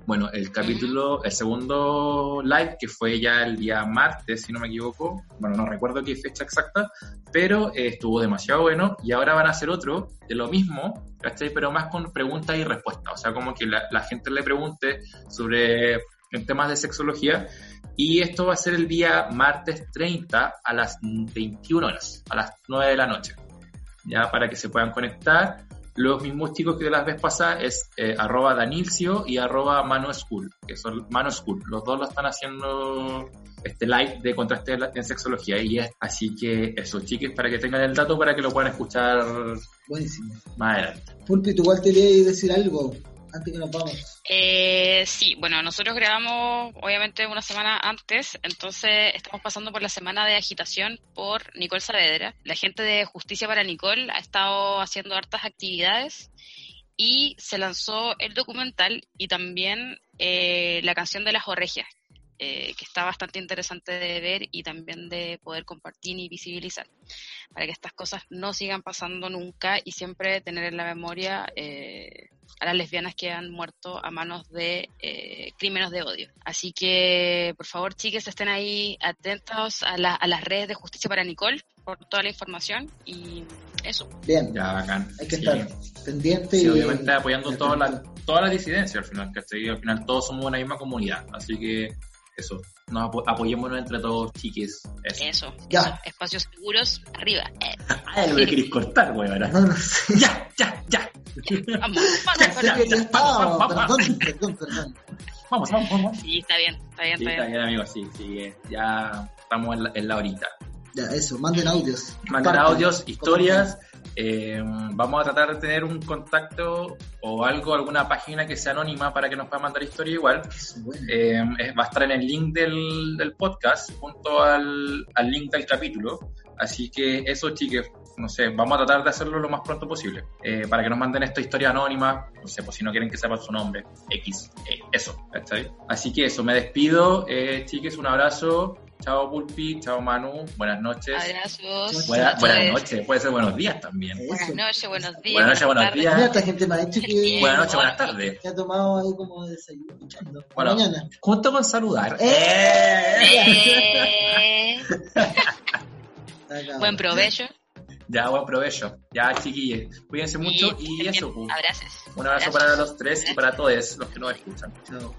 Speaker 1: Bueno, el capítulo, el segundo live, que fue ya el día martes, si no me equivoco, bueno, no recuerdo qué fecha exacta, pero eh, estuvo demasiado bueno y ahora van a hacer otro de lo mismo, ¿cachai? Pero más con preguntas y respuestas, o sea, como que la, la gente le pregunte sobre temas de sexología y esto va a ser el día martes 30 a las 21 horas, a las 9 de la noche, ya para que se puedan conectar. Los mismos chicos que de las veces pasadas es eh, arroba Danilcio y arroba Mano School, que son Mano School. Los dos lo están haciendo este live de contraste en sexología y es así que eso, chiques, para que tengan el dato para que lo puedan escuchar
Speaker 2: Buenísimo.
Speaker 1: más adelante.
Speaker 2: Pulpi, ¿tú igual querías decir algo? Antes que nos vamos.
Speaker 3: Eh, sí, bueno, nosotros grabamos obviamente una semana antes, entonces estamos pasando por la semana de agitación por Nicole Saavedra. La gente de Justicia para Nicole ha estado haciendo hartas actividades y se lanzó el documental y también eh, la canción de las Orregias, eh, que está bastante interesante de ver y también de poder compartir y visibilizar, para que estas cosas no sigan pasando nunca y siempre tener en la memoria eh, a las lesbianas que han muerto a manos de eh, crímenes de odio. Así que, por favor, chiques, estén ahí atentos a, la- a las redes de Justicia para Nicole por toda la información y eso.
Speaker 2: Bien,
Speaker 1: Ya, bacán.
Speaker 2: hay que
Speaker 1: Sí.
Speaker 2: estar pendiente
Speaker 1: Sí,
Speaker 2: y
Speaker 1: obviamente apoyando
Speaker 2: y
Speaker 1: toda la,
Speaker 2: atento.
Speaker 1: toda la disidencia al final, ¿cachai? Al final todos somos una misma comunidad, así que eso, nos apo- apoyémonos entre todos, chiques. Eso.
Speaker 3: Eso.
Speaker 2: Ya.
Speaker 3: eso. Espacios seguros, arriba.
Speaker 1: Ah, lo que queréis cortar, güey, ahora.
Speaker 2: No, no sé.
Speaker 1: Ya, ya, ya.
Speaker 3: vamos, vamos,
Speaker 2: Ya
Speaker 1: vamos, vamos,
Speaker 2: perdón, perdón, perdón.
Speaker 1: Vamos, vamos, vamos.
Speaker 3: Sí, está bien, está bien,
Speaker 1: Sí,
Speaker 3: está
Speaker 1: está
Speaker 3: bien.
Speaker 1: bien, amigos, sí, sí. eh, Ya estamos en la, en la horita.
Speaker 2: Ya, eso, manden audios. Compartan.
Speaker 1: audios, historias. Eh, vamos a tratar de tener un contacto o algo, alguna página que sea anónima para que nos pueda mandar historia igual.
Speaker 2: Bueno.
Speaker 1: Eh, va a estar en el link del, del podcast junto al, al link del capítulo. Así que eso, chiques, no sé, vamos a tratar de hacerlo lo más pronto posible. eh, para que nos manden esta historia anónima. No sé, pues si no quieren que sepa su nombre. X. eh, eso, ¿cachai? Así que eso, me despido. Eh, chiques, un abrazo. Chao Pulpi, chao Manu, buenas noches.
Speaker 3: Abrazos.
Speaker 1: Buena-
Speaker 3: Noches.
Speaker 1: buenas noches, puede ser buenos días también.
Speaker 3: Buenas noches, buenos días.
Speaker 1: Buenas noches, buenos días.
Speaker 2: Esta gente me ha dicho que,
Speaker 1: Buenas noches, buenas tardes.
Speaker 2: que ha tomado ahí como desayuno escuchando.
Speaker 1: Bueno.
Speaker 2: Mañana.
Speaker 1: Junto con saludar.
Speaker 3: Eh,
Speaker 2: acá.
Speaker 3: buen provecho.
Speaker 1: Ya, buen provecho. Ya, chiquillos. Cuídense mucho y eso. pues.
Speaker 3: Abrazos.
Speaker 1: Un abrazo
Speaker 3: Abrazos.
Speaker 1: para los tres y para todos los que nos escuchan.
Speaker 2: Chao.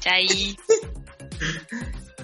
Speaker 3: Chai.